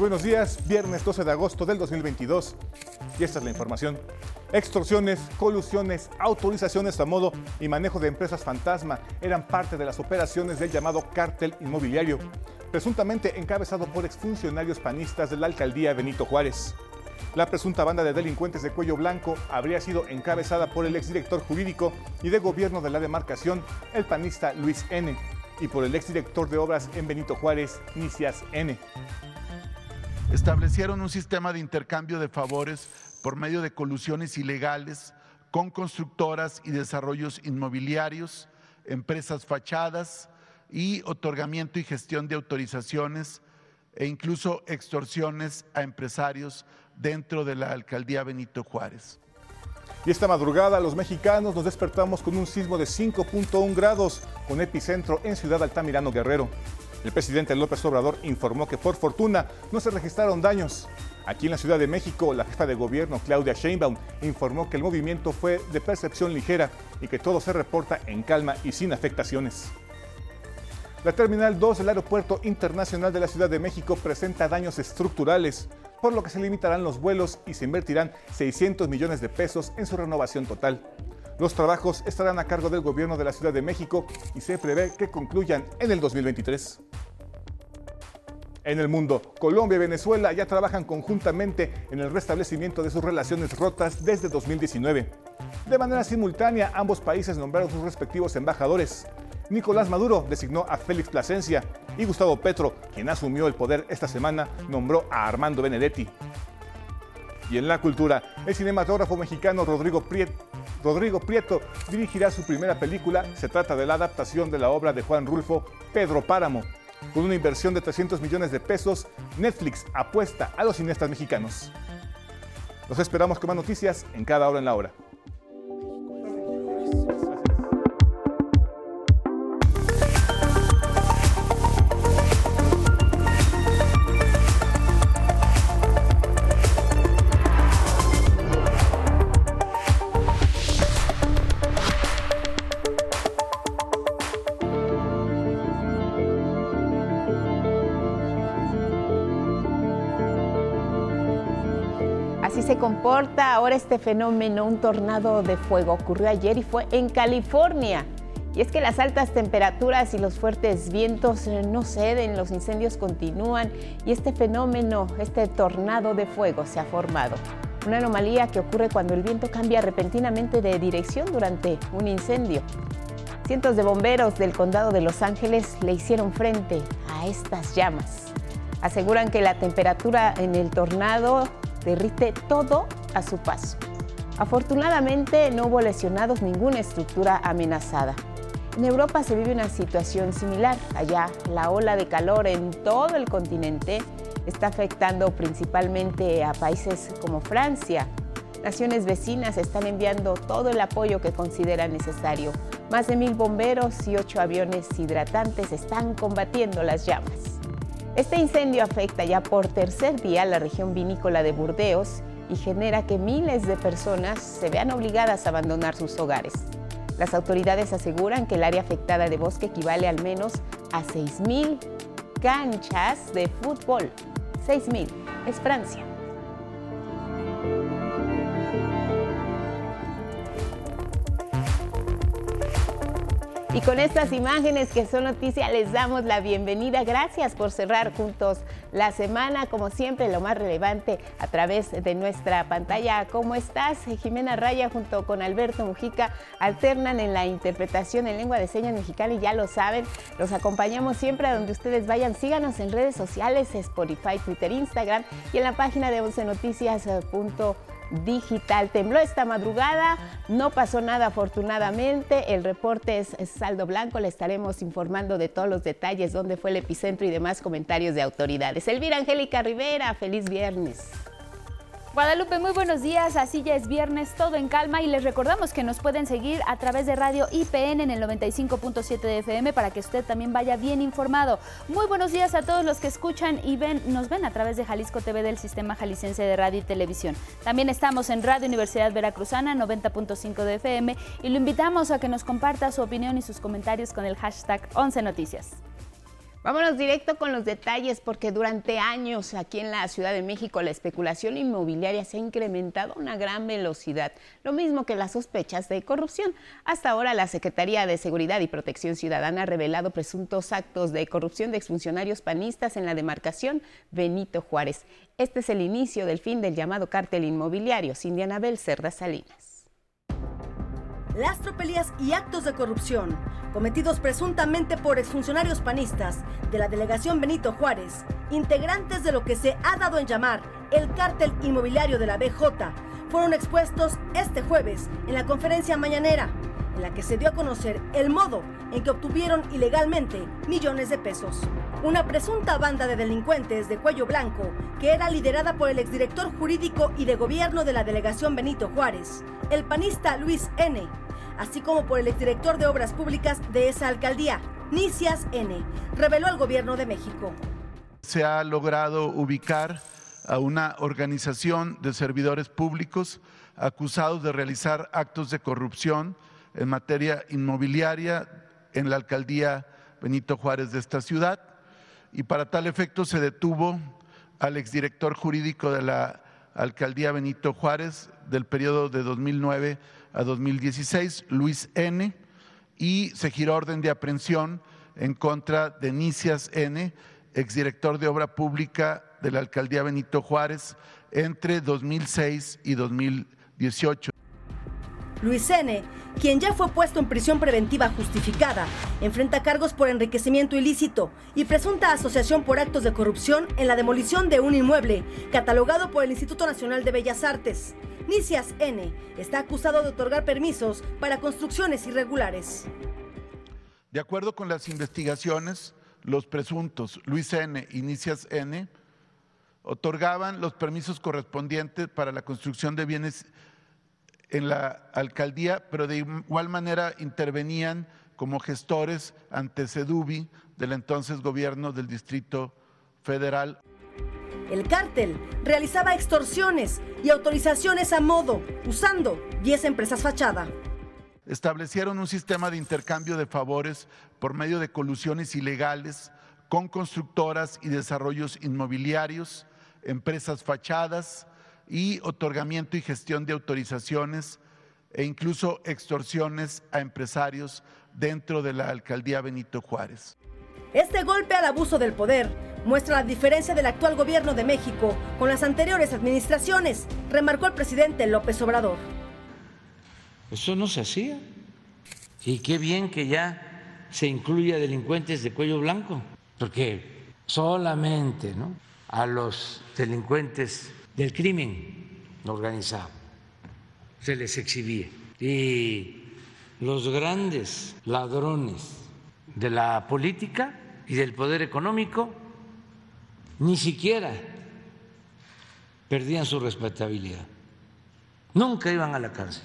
Muy buenos días, viernes 12 de agosto del 2022. Y esta es la información. Extorsiones, colusiones, autorizaciones a modo y manejo de empresas fantasma eran parte de las operaciones del llamado cártel inmobiliario, presuntamente encabezado por exfuncionarios panistas de la alcaldía Benito Juárez. La presunta banda de delincuentes de cuello blanco habría sido encabezada por el exdirector jurídico y de gobierno de la demarcación, el panista Luis N., y por el exdirector de obras en Benito Juárez, Nicias N establecieron un sistema de intercambio de favores por medio de colusiones ilegales con constructoras y desarrollos inmobiliarios, empresas fachadas y otorgamiento y gestión de autorizaciones e incluso extorsiones a empresarios dentro de la alcaldía Benito Juárez. Y esta madrugada los mexicanos nos despertamos con un sismo de 5.1 grados, con epicentro en Ciudad Altamirano Guerrero. El presidente López Obrador informó que por fortuna no se registraron daños. Aquí en la Ciudad de México, la jefa de gobierno Claudia Sheinbaum informó que el movimiento fue de percepción ligera y que todo se reporta en calma y sin afectaciones. La Terminal 2 del Aeropuerto Internacional de la Ciudad de México presenta daños estructurales, por lo que se limitarán los vuelos y se invertirán 600 millones de pesos en su renovación total. Los trabajos estarán a cargo del gobierno de la Ciudad de México y se prevé que concluyan en el 2023. En el mundo, Colombia y Venezuela ya trabajan conjuntamente en el restablecimiento de sus relaciones rotas desde 2019. De manera simultánea, ambos países nombraron sus respectivos embajadores. Nicolás Maduro designó a Félix Plasencia y Gustavo Petro, quien asumió el poder esta semana, nombró a Armando Benedetti. Y en la cultura, el cinematógrafo mexicano Rodrigo Prieto Rodrigo Prieto dirigirá su primera película. Se trata de la adaptación de la obra de Juan Rulfo, Pedro Páramo. Con una inversión de 300 millones de pesos, Netflix apuesta a los cineastas mexicanos. Los esperamos con más noticias en cada hora en la hora. Comporta ahora este fenómeno, un tornado de fuego. Ocurrió ayer y fue en California. Y es que las altas temperaturas y los fuertes vientos eh, no ceden, los incendios continúan y este fenómeno, este tornado de fuego se ha formado. Una anomalía que ocurre cuando el viento cambia repentinamente de dirección durante un incendio. Cientos de bomberos del condado de Los Ángeles le hicieron frente a estas llamas. Aseguran que la temperatura en el tornado derrite todo a su paso. Afortunadamente no hubo lesionados ninguna estructura amenazada. En Europa se vive una situación similar. Allá la ola de calor en todo el continente está afectando principalmente a países como Francia. Naciones vecinas están enviando todo el apoyo que consideran necesario. Más de mil bomberos y ocho aviones hidratantes están combatiendo las llamas. Este incendio afecta ya por tercer día la región vinícola de Burdeos y genera que miles de personas se vean obligadas a abandonar sus hogares. Las autoridades aseguran que el área afectada de bosque equivale al menos a 6.000 canchas de fútbol. 6.000 es Francia. Y con estas imágenes que son noticias les damos la bienvenida. Gracias por cerrar juntos la semana, como siempre, lo más relevante a través de nuestra pantalla. ¿Cómo estás? Jimena Raya junto con Alberto Mujica alternan en la interpretación en lengua de señas mexicana y ya lo saben, los acompañamos siempre a donde ustedes vayan. Síganos en redes sociales, Spotify, Twitter, Instagram y en la página de 11noticias.com digital. Tembló esta madrugada, no pasó nada afortunadamente. El reporte es saldo blanco, le estaremos informando de todos los detalles, dónde fue el epicentro y demás comentarios de autoridades. Elvira Angélica Rivera, feliz viernes. Guadalupe, muy buenos días. Así ya es viernes, todo en calma y les recordamos que nos pueden seguir a través de Radio IPN en el 95.7 de FM para que usted también vaya bien informado. Muy buenos días a todos los que escuchan y ven, nos ven a través de Jalisco TV del Sistema Jalisciense de Radio y Televisión. También estamos en Radio Universidad Veracruzana 90.5 de FM y lo invitamos a que nos comparta su opinión y sus comentarios con el hashtag 11 Noticias. Vámonos directo con los detalles porque durante años aquí en la Ciudad de México la especulación inmobiliaria se ha incrementado a una gran velocidad, lo mismo que las sospechas de corrupción. Hasta ahora la Secretaría de Seguridad y Protección Ciudadana ha revelado presuntos actos de corrupción de exfuncionarios panistas en la demarcación Benito Juárez. Este es el inicio del fin del llamado cártel inmobiliario, Cindy Anabel Cerda Salinas las tropelías y actos de corrupción cometidos presuntamente por exfuncionarios panistas de la delegación Benito Juárez, integrantes de lo que se ha dado en llamar el cártel inmobiliario de la BJ, fueron expuestos este jueves en la conferencia mañanera, la que se dio a conocer el modo en que obtuvieron ilegalmente millones de pesos. Una presunta banda de delincuentes de cuello blanco que era liderada por el exdirector jurídico y de gobierno de la delegación Benito Juárez, el panista Luis N., así como por el exdirector de Obras Públicas de esa alcaldía, Nicias N., reveló el gobierno de México. Se ha logrado ubicar a una organización de servidores públicos acusados de realizar actos de corrupción en materia inmobiliaria en la alcaldía Benito Juárez de esta ciudad y para tal efecto se detuvo al exdirector jurídico de la alcaldía Benito Juárez del periodo de 2009 a 2016, Luis N., y se giró orden de aprehensión en contra de Nicias N., exdirector de Obra Pública de la Alcaldía Benito Juárez, entre 2006 y 2018. Luis N., quien ya fue puesto en prisión preventiva justificada, enfrenta cargos por enriquecimiento ilícito y presunta asociación por actos de corrupción en la demolición de un inmueble catalogado por el Instituto Nacional de Bellas Artes. Nicias N. está acusado de otorgar permisos para construcciones irregulares. De acuerdo con las investigaciones, los presuntos Luis N. y Nicias N. otorgaban los permisos correspondientes para la construcción de bienes en la alcaldía, pero de igual manera intervenían como gestores ante Sedubi del entonces gobierno del Distrito Federal. El cártel realizaba extorsiones y autorizaciones a modo, usando 10 empresas fachada. Establecieron un sistema de intercambio de favores por medio de colusiones ilegales con constructoras y desarrollos inmobiliarios, empresas fachadas y otorgamiento y gestión de autorizaciones e incluso extorsiones a empresarios dentro de la alcaldía Benito Juárez. Este golpe al abuso del poder muestra la diferencia del actual gobierno de México con las anteriores administraciones, remarcó el presidente López Obrador. Eso no se hacía. Y qué bien que ya se incluya delincuentes de cuello blanco, porque solamente ¿no? a los delincuentes del crimen organizado se les exhibía. Y los grandes ladrones de la política y del poder económico ni siquiera perdían su respetabilidad. Nunca iban a la cárcel.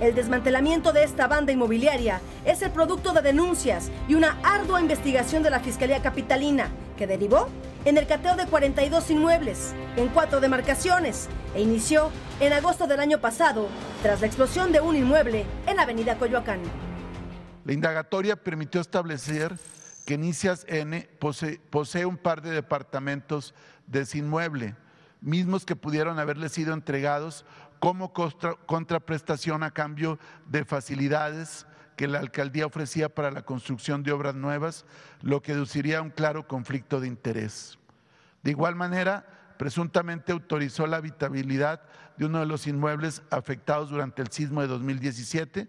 El desmantelamiento de esta banda inmobiliaria es el producto de denuncias y una ardua investigación de la Fiscalía Capitalina, que derivó en el cateo de 42 inmuebles en cuatro demarcaciones e inició en agosto del año pasado tras la explosión de un inmueble en Avenida Coyoacán. La indagatoria permitió establecer que Nicias N posee, un par de departamentos de ese inmueble, mismos que pudieron haberle sido entregados como contraprestación a cambio de facilidades que la alcaldía ofrecía para la construcción de obras nuevas, lo que deduciría un claro conflicto de interés. De igual manera, presuntamente autorizó la habitabilidad de uno de los inmuebles afectados durante el sismo de 2017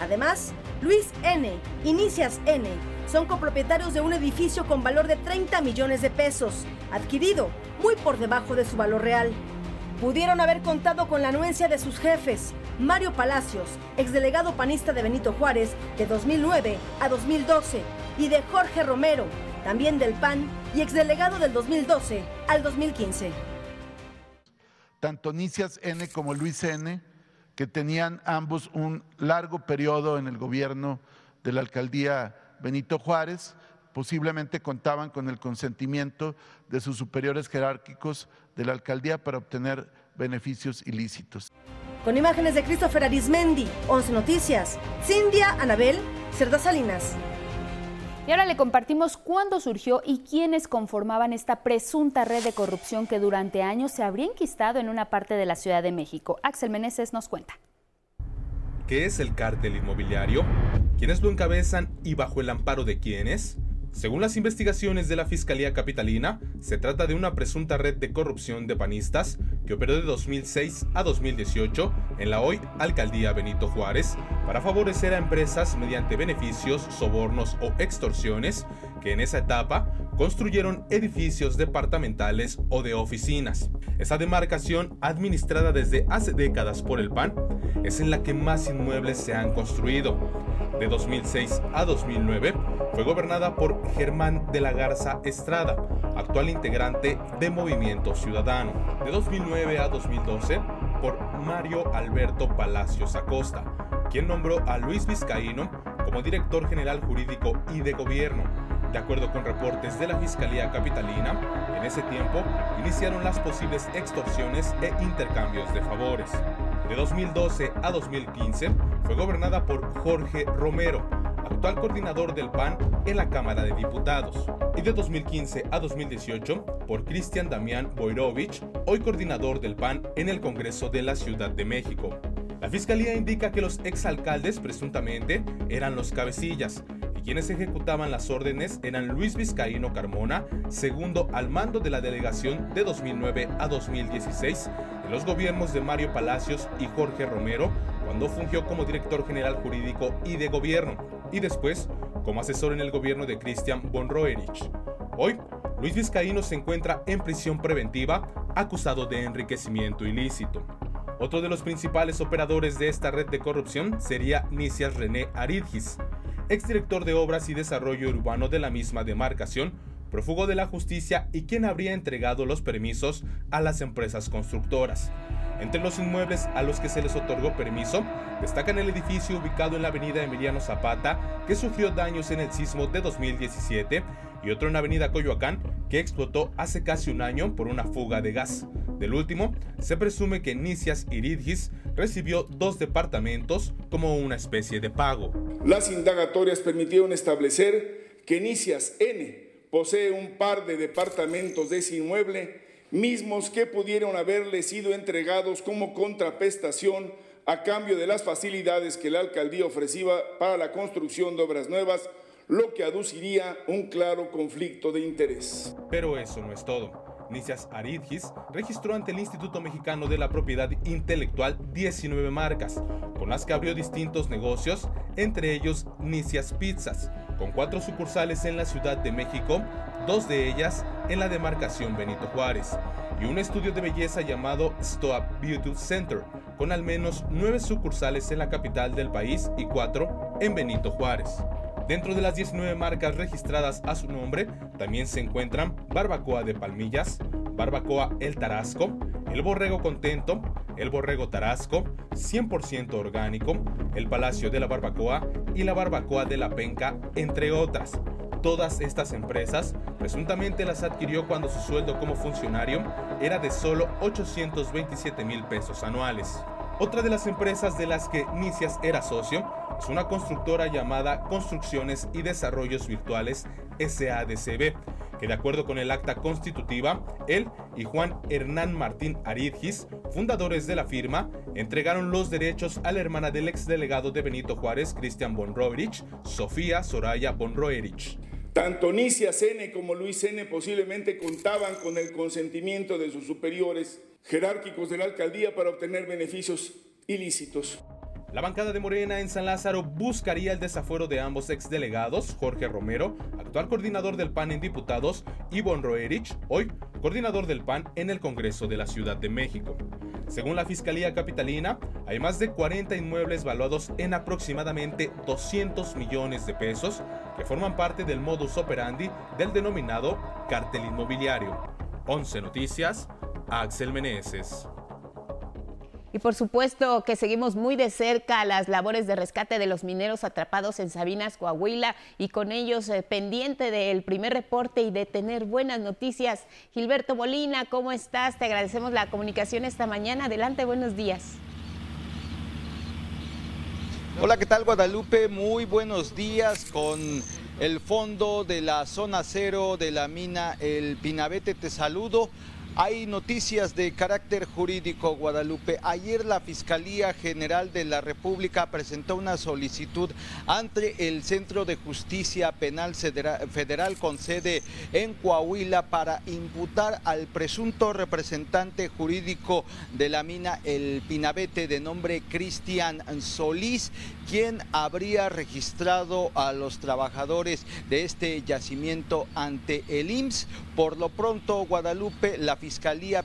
Además, Luis N. y Nicias N. son copropietarios de un edificio con valor de 30 millones de pesos, adquirido muy por debajo de su valor real. Pudieron haber contado con la anuencia de sus jefes, Mario Palacios, exdelegado panista de Benito Juárez de 2009 a 2012, y de Jorge Romero, también del PAN y exdelegado del 2012 al 2015. Tanto Nicias N como Luis N que tenían ambos un largo periodo en el gobierno de la alcaldía Benito Juárez, posiblemente contaban con el consentimiento de sus superiores jerárquicos de la alcaldía para obtener beneficios ilícitos. Con imágenes de Christopher Arismendi, 11 Noticias, Cindia Anabel, Cerda Salinas. Y ahora le compartimos cuándo surgió y quiénes conformaban esta presunta red de corrupción que durante años se habría enquistado en una parte de la Ciudad de México. Axel Meneses nos cuenta. ¿Qué es el cártel inmobiliario? ¿Quiénes lo encabezan y bajo el amparo de quiénes? Según las investigaciones de la Fiscalía Capitalina, se trata de una presunta red de corrupción de panistas que operó de 2006 a 2018 en la hoy Alcaldía Benito Juárez para favorecer a empresas mediante beneficios, sobornos o extorsiones que en esa etapa construyeron edificios departamentales o de oficinas. Esa demarcación, administrada desde hace décadas por el PAN, es en la que más inmuebles se han construido. De 2006 a 2009 fue gobernada por Germán de la Garza Estrada, actual integrante de Movimiento Ciudadano. De 2009 a 2012 por Mario Alberto Palacios Acosta, quien nombró a Luis Vizcaíno como director general jurídico y de gobierno. De acuerdo con reportes de la Fiscalía Capitalina, en ese tiempo iniciaron las posibles extorsiones e intercambios de favores. De 2012 a 2015 fue gobernada por Jorge Romero, actual coordinador del PAN en la Cámara de Diputados, y de 2015 a 2018 por Cristian Damián Boirovich, hoy coordinador del PAN en el Congreso de la Ciudad de México. La fiscalía indica que los exalcaldes presuntamente eran los cabecillas, quienes ejecutaban las órdenes eran Luis Vizcaíno Carmona, segundo al mando de la delegación de 2009 a 2016 en los gobiernos de Mario Palacios y Jorge Romero, cuando fungió como director general jurídico y de gobierno, y después como asesor en el gobierno de Christian von Roerich. Hoy, Luis Vizcaíno se encuentra en prisión preventiva acusado de enriquecimiento ilícito. Otro de los principales operadores de esta red de corrupción sería Nicias René Aridgis, exdirector de Obras y Desarrollo Urbano de la misma demarcación, prófugo de la justicia y quien habría entregado los permisos a las empresas constructoras. Entre los inmuebles a los que se les otorgó permiso, destacan el edificio ubicado en la avenida Emiliano Zapata, que sufrió daños en el sismo de 2017, y otro en la avenida Coyoacán, que explotó hace casi un año por una fuga de gas. Del último, se presume que Nicias Iridgis recibió dos departamentos como una especie de pago. Las indagatorias permitieron establecer que Nicias N posee un par de departamentos de ese inmueble, mismos que pudieron haberle sido entregados como contraprestación a cambio de las facilidades que la alcaldía ofrecía para la construcción de obras nuevas, lo que aduciría un claro conflicto de interés. Pero eso no es todo. Nicias Aridgis registró ante el Instituto Mexicano de la Propiedad Intelectual 19 marcas, con las que abrió distintos negocios, entre ellos Nicias Pizzas, con cuatro sucursales en la Ciudad de México, dos de ellas en la demarcación Benito Juárez, y un estudio de belleza llamado Stoa Beauty Center, con al menos nueve sucursales en la capital del país y cuatro en Benito Juárez. Dentro de las 19 marcas registradas a su nombre, también se encuentran Barbacoa de Palmillas, Barbacoa El Tarasco, El Borrego Contento, El Borrego Tarasco, 100% orgánico, El Palacio de la Barbacoa y la Barbacoa de la Penca, entre otras. Todas estas empresas presuntamente las adquirió cuando su sueldo como funcionario era de solo 827 mil pesos anuales. Otra de las empresas de las que Nicias era socio es una constructora llamada Construcciones y Desarrollos Virtuales SADCB, que de acuerdo con el acta constitutiva, él y Juan Hernán Martín Aridgis, fundadores de la firma, entregaron los derechos a la hermana del exdelegado de Benito Juárez, Cristian von Roerich, Sofía Soraya von Roerich. Tanto Nicias N como Luis N posiblemente contaban con el consentimiento de sus superiores jerárquicos de la alcaldía para obtener beneficios ilícitos. La bancada de Morena en San Lázaro buscaría el desafuero de ambos exdelegados, Jorge Romero, actual coordinador del PAN en diputados, y Von Roerich, hoy coordinador del PAN en el Congreso de la Ciudad de México. Según la Fiscalía Capitalina, hay más de 40 inmuebles valuados en aproximadamente 200 millones de pesos que forman parte del modus operandi del denominado cartel inmobiliario. 11 Noticias, Axel Meneses. Y por supuesto que seguimos muy de cerca las labores de rescate de los mineros atrapados en Sabinas, Coahuila, y con ellos eh, pendiente del primer reporte y de tener buenas noticias. Gilberto Molina, ¿cómo estás? Te agradecemos la comunicación esta mañana. Adelante, buenos días. Hola, ¿qué tal Guadalupe? Muy buenos días con el fondo de la zona cero de la mina El Pinabete. Te saludo. Hay noticias de carácter jurídico, Guadalupe. Ayer la Fiscalía General de la República presentó una solicitud ante el Centro de Justicia Penal Federal con sede en Coahuila para imputar al presunto representante jurídico de la mina El Pinabete de nombre Cristian Solís, quien habría registrado a los trabajadores de este yacimiento ante el IMSS. Por lo pronto, Guadalupe, la Fiscalía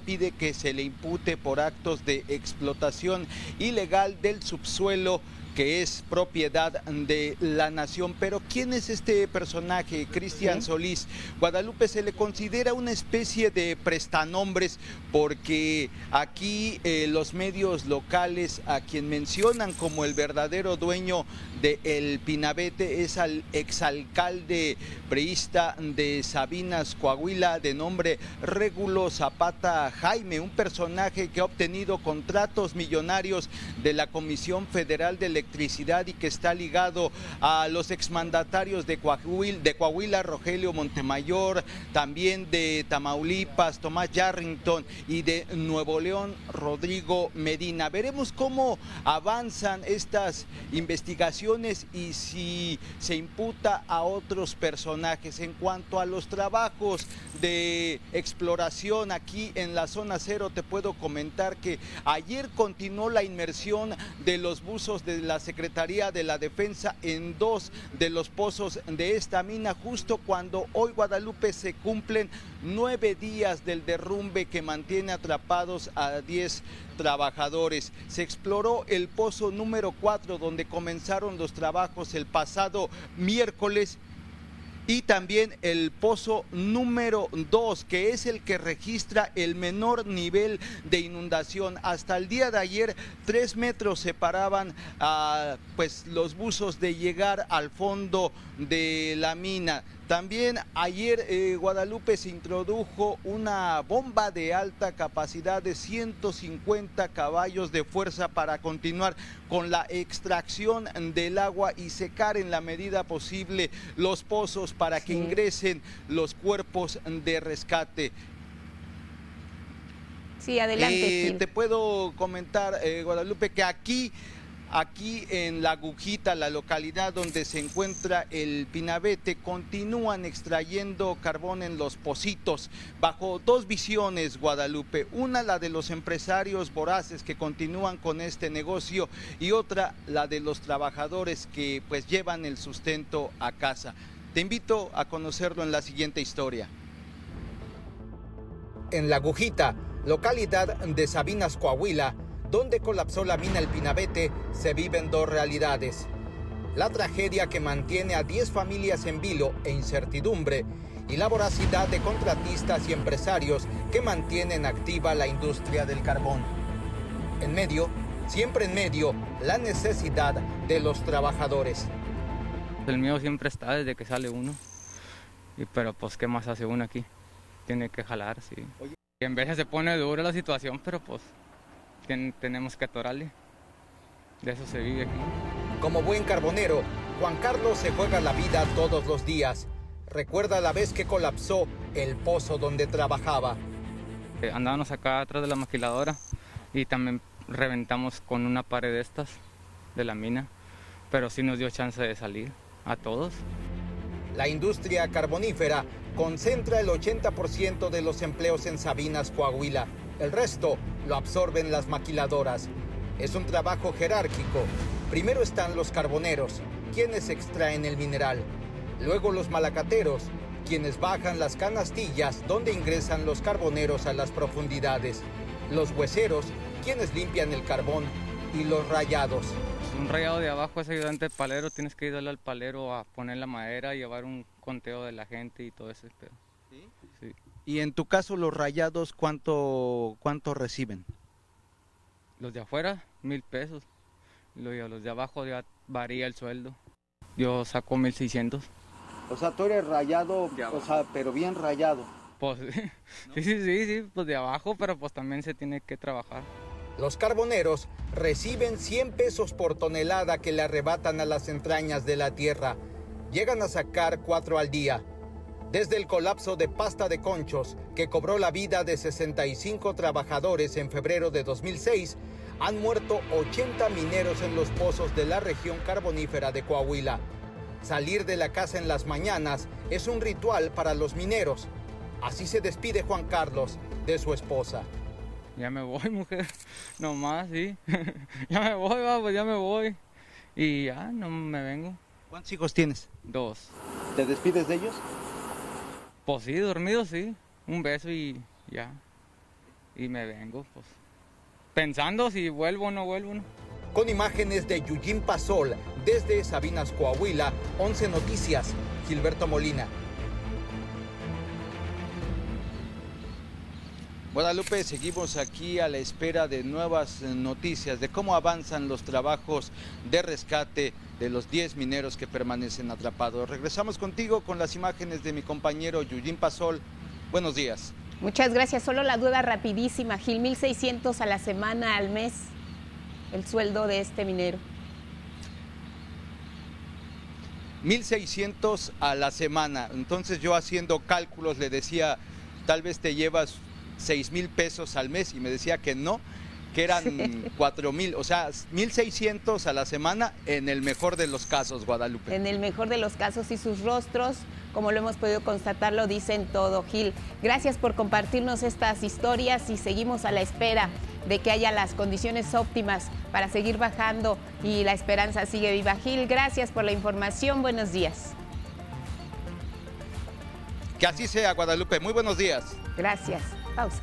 pide que se le impute por actos de explotación ilegal del subsuelo que es propiedad de la nación. Pero ¿quién es este personaje, Cristian Solís? Guadalupe se le considera una especie de prestanombres porque aquí eh, los medios locales a quien mencionan como el verdadero dueño de El Pinabete es al exalcalde preista de Sabinas, Coahuila, de nombre Régulo Zapata Jaime, un personaje que ha obtenido contratos millonarios de la Comisión Federal de Electricidad y que está ligado a los exmandatarios de Coahuila, de Coahuila Rogelio Montemayor, también de Tamaulipas, Tomás Yarrington y de Nuevo León, Rodrigo Medina. Veremos cómo avanzan estas investigaciones y si se imputa a otros personajes. En cuanto a los trabajos de exploración aquí en la zona cero, te puedo comentar que ayer continuó la inmersión de los buzos de la Secretaría de la Defensa en dos de los pozos de esta mina, justo cuando hoy Guadalupe se cumplen nueve días del derrumbe que mantiene atrapados a diez trabajadores. Se exploró el pozo número 4 donde comenzaron los trabajos el pasado miércoles y también el pozo número 2, que es el que registra el menor nivel de inundación. Hasta el día de ayer, tres metros separaban a pues, los buzos de llegar al fondo de la mina. También ayer eh, Guadalupe se introdujo una bomba de alta capacidad de 150 caballos de fuerza para continuar con la extracción del agua y secar en la medida posible los pozos para que ingresen los cuerpos de rescate. Sí, adelante. Eh, te puedo comentar, eh, Guadalupe, que aquí Aquí en La Agujita, la localidad donde se encuentra el Pinabete, continúan extrayendo carbón en los pocitos bajo dos visiones, Guadalupe. Una, la de los empresarios voraces que continúan con este negocio y otra, la de los trabajadores que pues llevan el sustento a casa. Te invito a conocerlo en la siguiente historia. En La Agujita, localidad de Sabinas, Coahuila, donde colapsó la mina El Pinabete, se viven dos realidades. La tragedia que mantiene a 10 familias en vilo e incertidumbre y la voracidad de contratistas y empresarios que mantienen activa la industria del carbón. En medio, siempre en medio, la necesidad de los trabajadores. El miedo siempre está desde que sale uno. Y, pero pues, ¿qué más hace uno aquí? Tiene que jalar, sí. Y en veces se pone dura la situación, pero pues tenemos que atorarle. De eso se vive aquí. Como buen carbonero, Juan Carlos se juega la vida todos los días. Recuerda la vez que colapsó el pozo donde trabajaba. Eh, andábamos acá atrás de la maquiladora y también reventamos con una pared de estas de la mina, pero sí nos dio chance de salir a todos. La industria carbonífera concentra el 80% de los empleos en Sabinas, Coahuila. El resto lo absorben las maquiladoras. Es un trabajo jerárquico. Primero están los carboneros, quienes extraen el mineral. Luego los malacateros, quienes bajan las canastillas donde ingresan los carboneros a las profundidades. Los hueseros, quienes limpian el carbón. Y los rayados. Un rayado de abajo es ayudante palero, tienes que ir al palero a poner la madera, llevar un conteo de la gente y todo eso. ¿Sí? Y en tu caso, los rayados, ¿cuánto, cuánto reciben? Los de afuera, mil pesos. Los de abajo ya varía el sueldo. Yo saco mil seiscientos. O sea, tú eres rayado, o sea, pero bien rayado. Pues sí, sí, sí, sí, pues de abajo, pero pues también se tiene que trabajar. Los carboneros reciben 100 pesos por tonelada que le arrebatan a las entrañas de la tierra llegan a sacar cuatro al día. Desde el colapso de pasta de conchos, que cobró la vida de 65 trabajadores en febrero de 2006, han muerto 80 mineros en los pozos de la región carbonífera de Coahuila. Salir de la casa en las mañanas es un ritual para los mineros. Así se despide Juan Carlos de su esposa. Ya me voy, mujer. No más, sí. ya me voy, va, pues ya me voy. Y ya, no me vengo. ¿Cuántos hijos tienes? Dos. ¿Te despides de ellos? Pues sí, dormido, sí. Un beso y ya. Y me vengo, pues. Pensando si vuelvo o no vuelvo, ¿no? Con imágenes de Yujin Pasol desde Sabinas, Coahuila, 11 Noticias, Gilberto Molina. Guadalupe, seguimos aquí a la espera de nuevas eh, noticias de cómo avanzan los trabajos de rescate de los 10 mineros que permanecen atrapados. Regresamos contigo con las imágenes de mi compañero Yujin Pasol. Buenos días. Muchas gracias. Solo la duda rapidísima, Gil, 1.600 a la semana, al mes, el sueldo de este minero. 1.600 a la semana. Entonces yo haciendo cálculos le decía, tal vez te llevas 6 mil pesos al mes y me decía que no, que eran 4 mil, o sea, 1.600 a la semana en el mejor de los casos, Guadalupe. En el mejor de los casos y sus rostros, como lo hemos podido constatar, lo dicen todo, Gil. Gracias por compartirnos estas historias y seguimos a la espera de que haya las condiciones óptimas para seguir bajando y la esperanza sigue viva. Gil, gracias por la información. Buenos días. Que así sea, Guadalupe. Muy buenos días. Gracias. Pausa.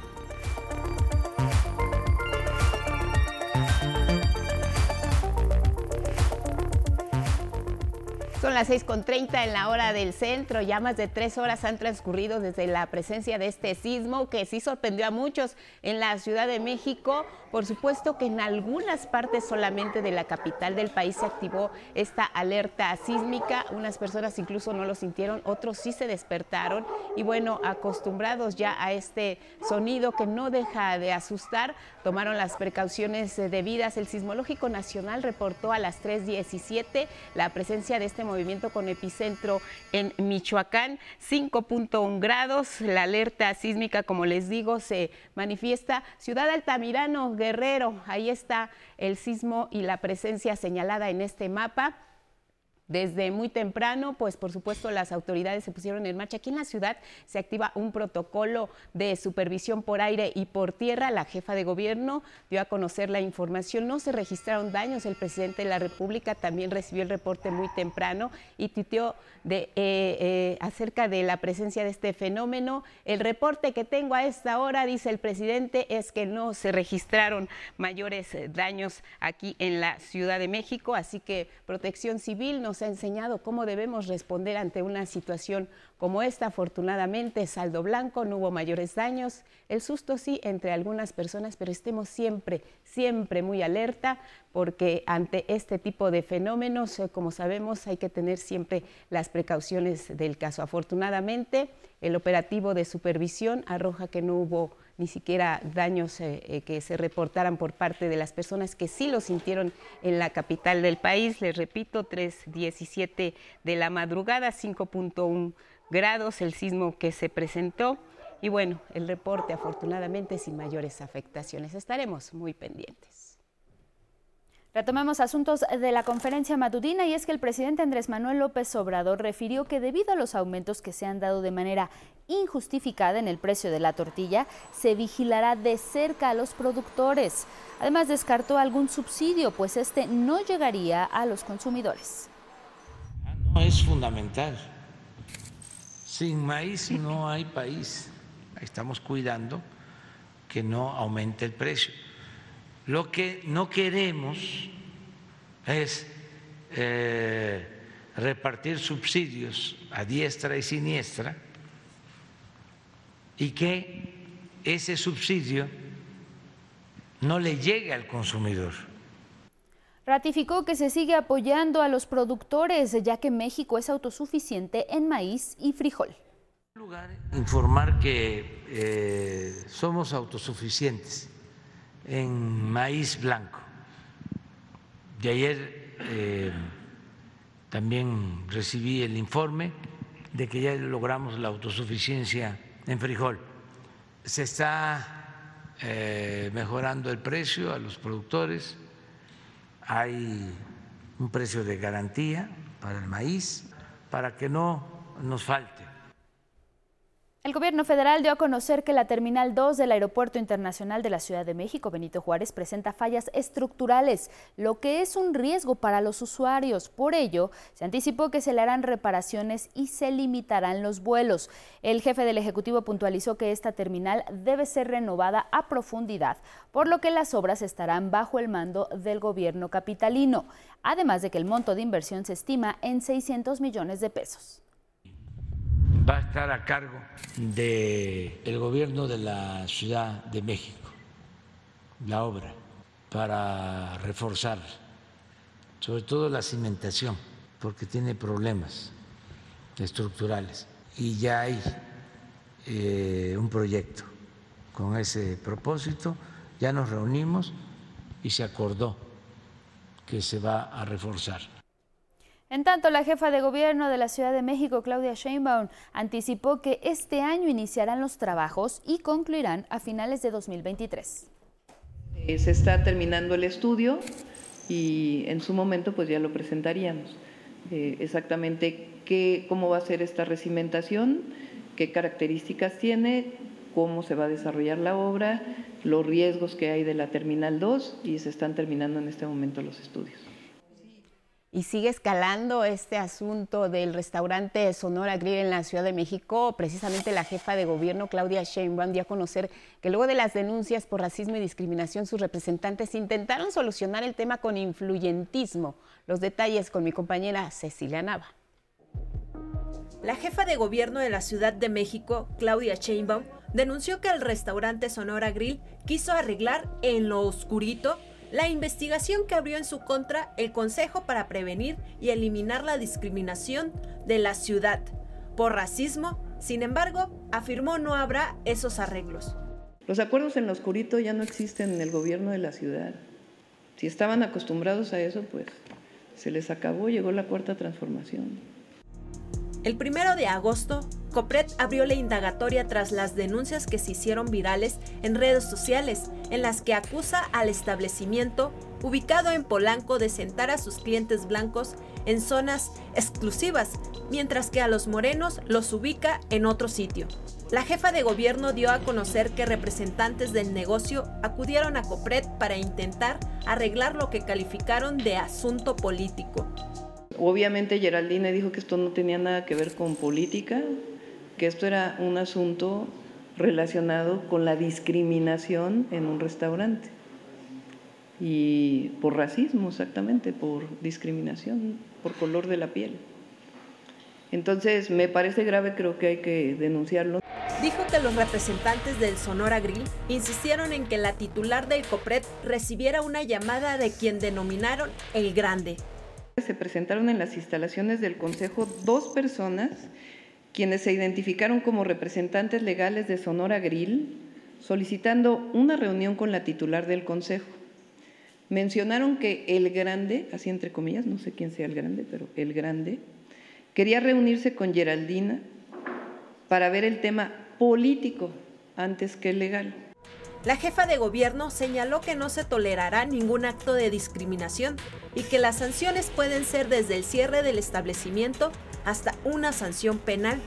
Son las 6.30 en la hora del centro. Ya más de tres horas han transcurrido desde la presencia de este sismo que sí sorprendió a muchos en la Ciudad de México. Por supuesto que en algunas partes solamente de la capital del país se activó esta alerta sísmica. Unas personas incluso no lo sintieron, otros sí se despertaron. Y bueno, acostumbrados ya a este sonido que no deja de asustar, tomaron las precauciones debidas. El Sismológico Nacional reportó a las 3.17 la presencia de este movimiento con epicentro en Michoacán, 5.1 grados. La alerta sísmica, como les digo, se manifiesta. Ciudad Altamirano, Guerrero, ahí está el sismo y la presencia señalada en este mapa. Desde muy temprano, pues por supuesto las autoridades se pusieron en marcha. Aquí en la ciudad se activa un protocolo de supervisión por aire y por tierra. La jefa de gobierno dio a conocer la información. No se registraron daños. El presidente de la República también recibió el reporte muy temprano y tuiteó de, eh, eh, acerca de la presencia de este fenómeno. El reporte que tengo a esta hora, dice el presidente, es que no se registraron mayores daños aquí en la Ciudad de México. Así que Protección Civil nos ha enseñado cómo debemos responder ante una situación como esta. Afortunadamente, saldo blanco, no hubo mayores daños. El susto sí entre algunas personas, pero estemos siempre, siempre muy alerta porque ante este tipo de fenómenos, eh, como sabemos, hay que tener siempre las precauciones del caso. Afortunadamente, el operativo de supervisión arroja que no hubo ni siquiera daños eh, eh, que se reportaran por parte de las personas que sí lo sintieron en la capital del país. Les repito, 3.17 de la madrugada, 5.1 grados el sismo que se presentó. Y bueno, el reporte afortunadamente sin mayores afectaciones. Estaremos muy pendientes. Retomemos asuntos de la conferencia matutina y es que el presidente Andrés Manuel López Obrador refirió que debido a los aumentos que se han dado de manera injustificada en el precio de la tortilla, se vigilará de cerca a los productores. Además descartó algún subsidio, pues este no llegaría a los consumidores. No es fundamental. Sin maíz no hay país. Estamos cuidando que no aumente el precio. Lo que no queremos es eh, repartir subsidios a diestra y siniestra y que ese subsidio no le llegue al consumidor. Ratificó que se sigue apoyando a los productores, ya que México es autosuficiente en maíz y frijol. En lugar, informar que eh, somos autosuficientes en maíz blanco. Y ayer eh, también recibí el informe de que ya logramos la autosuficiencia en frijol. Se está eh, mejorando el precio a los productores, hay un precio de garantía para el maíz, para que no nos falte el gobierno federal dio a conocer que la Terminal 2 del Aeropuerto Internacional de la Ciudad de México, Benito Juárez, presenta fallas estructurales, lo que es un riesgo para los usuarios. Por ello, se anticipó que se le harán reparaciones y se limitarán los vuelos. El jefe del Ejecutivo puntualizó que esta terminal debe ser renovada a profundidad, por lo que las obras estarán bajo el mando del gobierno capitalino, además de que el monto de inversión se estima en 600 millones de pesos va a estar a cargo del gobierno de la Ciudad de México, la obra, para reforzar, sobre todo la cimentación, porque tiene problemas estructurales. Y ya hay eh, un proyecto con ese propósito, ya nos reunimos y se acordó que se va a reforzar. En tanto, la jefa de gobierno de la Ciudad de México, Claudia Sheinbaum, anticipó que este año iniciarán los trabajos y concluirán a finales de 2023. Eh, se está terminando el estudio y en su momento pues ya lo presentaríamos. Eh, exactamente qué, cómo va a ser esta recimentación, qué características tiene, cómo se va a desarrollar la obra, los riesgos que hay de la Terminal 2 y se están terminando en este momento los estudios. Y sigue escalando este asunto del restaurante Sonora Grill en la Ciudad de México. Precisamente la jefa de gobierno, Claudia Sheinbaum, dio a conocer que luego de las denuncias por racismo y discriminación, sus representantes intentaron solucionar el tema con influyentismo. Los detalles con mi compañera Cecilia Nava. La jefa de gobierno de la Ciudad de México, Claudia Sheinbaum, denunció que el restaurante Sonora Grill quiso arreglar en lo oscurito la investigación que abrió en su contra el Consejo para Prevenir y Eliminar la Discriminación de la ciudad por racismo, sin embargo, afirmó no habrá esos arreglos. Los acuerdos en lo oscurito ya no existen en el gobierno de la ciudad. Si estaban acostumbrados a eso, pues se les acabó, llegó la cuarta transformación. El primero de agosto, Copret abrió la indagatoria tras las denuncias que se hicieron virales en redes sociales, en las que acusa al establecimiento, ubicado en Polanco, de sentar a sus clientes blancos en zonas exclusivas, mientras que a los morenos los ubica en otro sitio. La jefa de gobierno dio a conocer que representantes del negocio acudieron a Copret para intentar arreglar lo que calificaron de asunto político. Obviamente Geraldine dijo que esto no tenía nada que ver con política, que esto era un asunto relacionado con la discriminación en un restaurante. Y por racismo, exactamente, por discriminación, por color de la piel. Entonces, me parece grave, creo que hay que denunciarlo. Dijo que los representantes del Sonora Grill insistieron en que la titular del COPRED recibiera una llamada de quien denominaron el Grande, se presentaron en las instalaciones del Consejo dos personas quienes se identificaron como representantes legales de Sonora Grill, solicitando una reunión con la titular del Consejo. Mencionaron que el grande, así entre comillas, no sé quién sea el grande, pero el grande, quería reunirse con Geraldina para ver el tema político antes que legal. La jefa de gobierno señaló que no se tolerará ningún acto de discriminación y que las sanciones pueden ser desde el cierre del establecimiento hasta una sanción penal.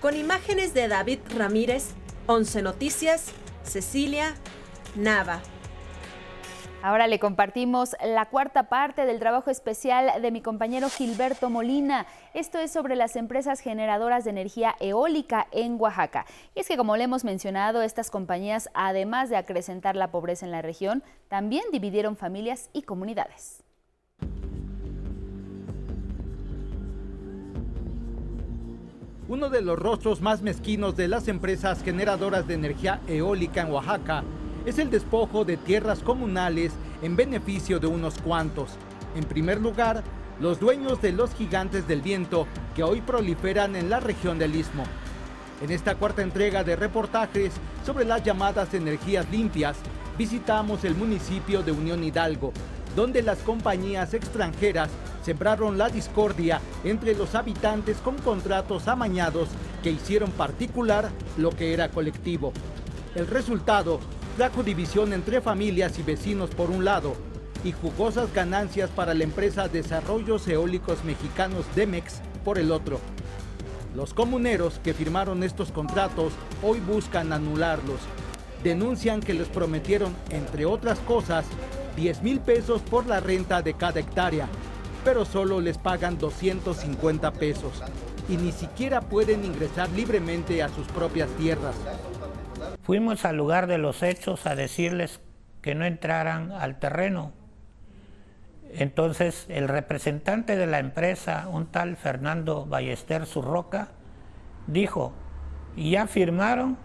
Con imágenes de David Ramírez, 11 Noticias, Cecilia Nava. Ahora le compartimos la cuarta parte del trabajo especial de mi compañero Gilberto Molina. Esto es sobre las empresas generadoras de energía eólica en Oaxaca. Y es que como le hemos mencionado, estas compañías, además de acrecentar la pobreza en la región, también dividieron familias y comunidades. Uno de los rostros más mezquinos de las empresas generadoras de energía eólica en Oaxaca es el despojo de tierras comunales en beneficio de unos cuantos. En primer lugar, los dueños de los gigantes del viento que hoy proliferan en la región del Istmo. En esta cuarta entrega de reportajes sobre las llamadas energías limpias, visitamos el municipio de Unión Hidalgo, donde las compañías extranjeras sembraron la discordia entre los habitantes con contratos amañados que hicieron particular lo que era colectivo. El resultado trajo división entre familias y vecinos por un lado y jugosas ganancias para la empresa Desarrollos Eólicos Mexicanos Demex por el otro. Los comuneros que firmaron estos contratos hoy buscan anularlos. Denuncian que les prometieron, entre otras cosas, 10 mil pesos por la renta de cada hectárea, pero solo les pagan 250 pesos y ni siquiera pueden ingresar libremente a sus propias tierras. Fuimos al lugar de los hechos a decirles que no entraran al terreno. Entonces el representante de la empresa, un tal Fernando Ballester Surroca, dijo, ya firmaron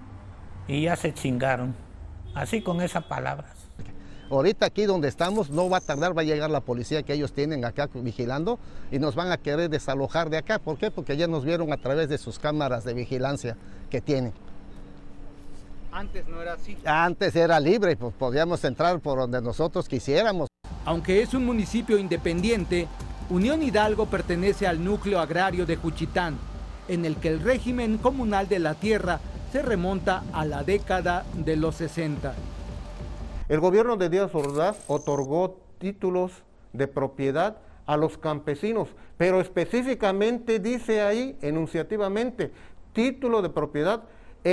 y ya se chingaron. Así con esas palabras. Ahorita aquí donde estamos no va a tardar, va a llegar la policía que ellos tienen acá vigilando y nos van a querer desalojar de acá. ¿Por qué? Porque ya nos vieron a través de sus cámaras de vigilancia que tienen. Antes no era así. Antes era libre, pues podíamos entrar por donde nosotros quisiéramos. Aunque es un municipio independiente, Unión Hidalgo pertenece al núcleo agrario de Juchitán, en el que el régimen comunal de la tierra se remonta a la década de los 60. El gobierno de Díaz Ordaz otorgó títulos de propiedad a los campesinos, pero específicamente dice ahí, enunciativamente, título de propiedad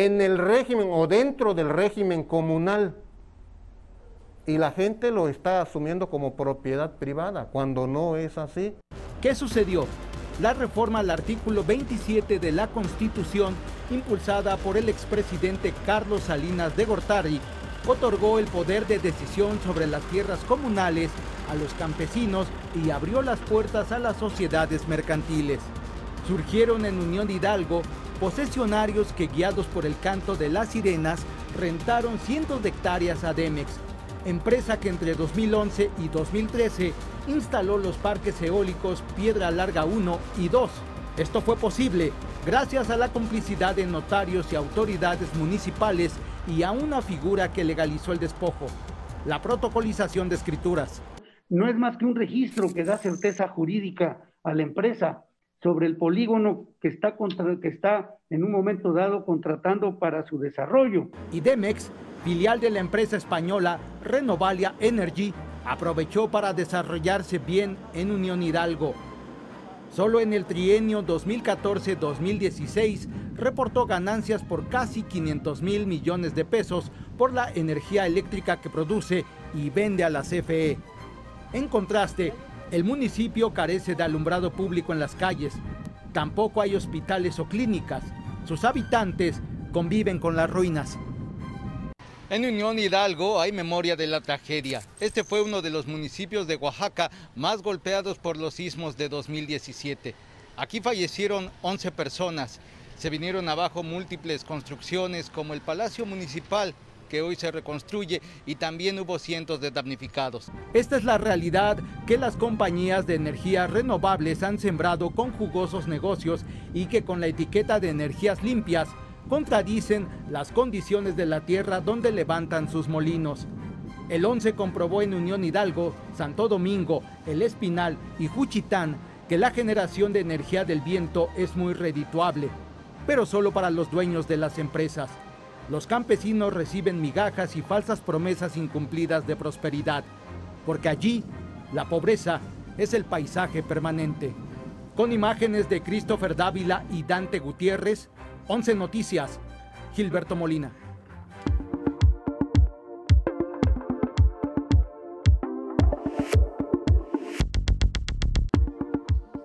en el régimen o dentro del régimen comunal. Y la gente lo está asumiendo como propiedad privada, cuando no es así. ¿Qué sucedió? La reforma al artículo 27 de la Constitución, impulsada por el expresidente Carlos Salinas de Gortari, otorgó el poder de decisión sobre las tierras comunales a los campesinos y abrió las puertas a las sociedades mercantiles. Surgieron en Unión Hidalgo posesionarios que guiados por el canto de las sirenas rentaron cientos de hectáreas a Demex, empresa que entre 2011 y 2013 instaló los parques eólicos Piedra Larga 1 y 2. Esto fue posible gracias a la complicidad de notarios y autoridades municipales y a una figura que legalizó el despojo, la protocolización de escrituras. No es más que un registro que da certeza jurídica a la empresa sobre el polígono que está, contra, que está en un momento dado contratando para su desarrollo. Y filial de la empresa española Renovalia Energy, aprovechó para desarrollarse bien en Unión Hidalgo. Solo en el trienio 2014-2016 reportó ganancias por casi 500 mil millones de pesos por la energía eléctrica que produce y vende a la CFE. En contraste, el municipio carece de alumbrado público en las calles. Tampoco hay hospitales o clínicas. Sus habitantes conviven con las ruinas. En Unión Hidalgo hay memoria de la tragedia. Este fue uno de los municipios de Oaxaca más golpeados por los sismos de 2017. Aquí fallecieron 11 personas se vinieron abajo múltiples construcciones como el Palacio Municipal, que hoy se reconstruye y también hubo cientos de damnificados. Esta es la realidad que las compañías de energías renovables han sembrado con jugosos negocios y que con la etiqueta de energías limpias contradicen las condiciones de la tierra donde levantan sus molinos. El 11 comprobó en Unión Hidalgo, Santo Domingo, El Espinal y Juchitán que la generación de energía del viento es muy redituable pero solo para los dueños de las empresas. Los campesinos reciben migajas y falsas promesas incumplidas de prosperidad, porque allí la pobreza es el paisaje permanente. Con imágenes de Christopher Dávila y Dante Gutiérrez, 11 Noticias, Gilberto Molina.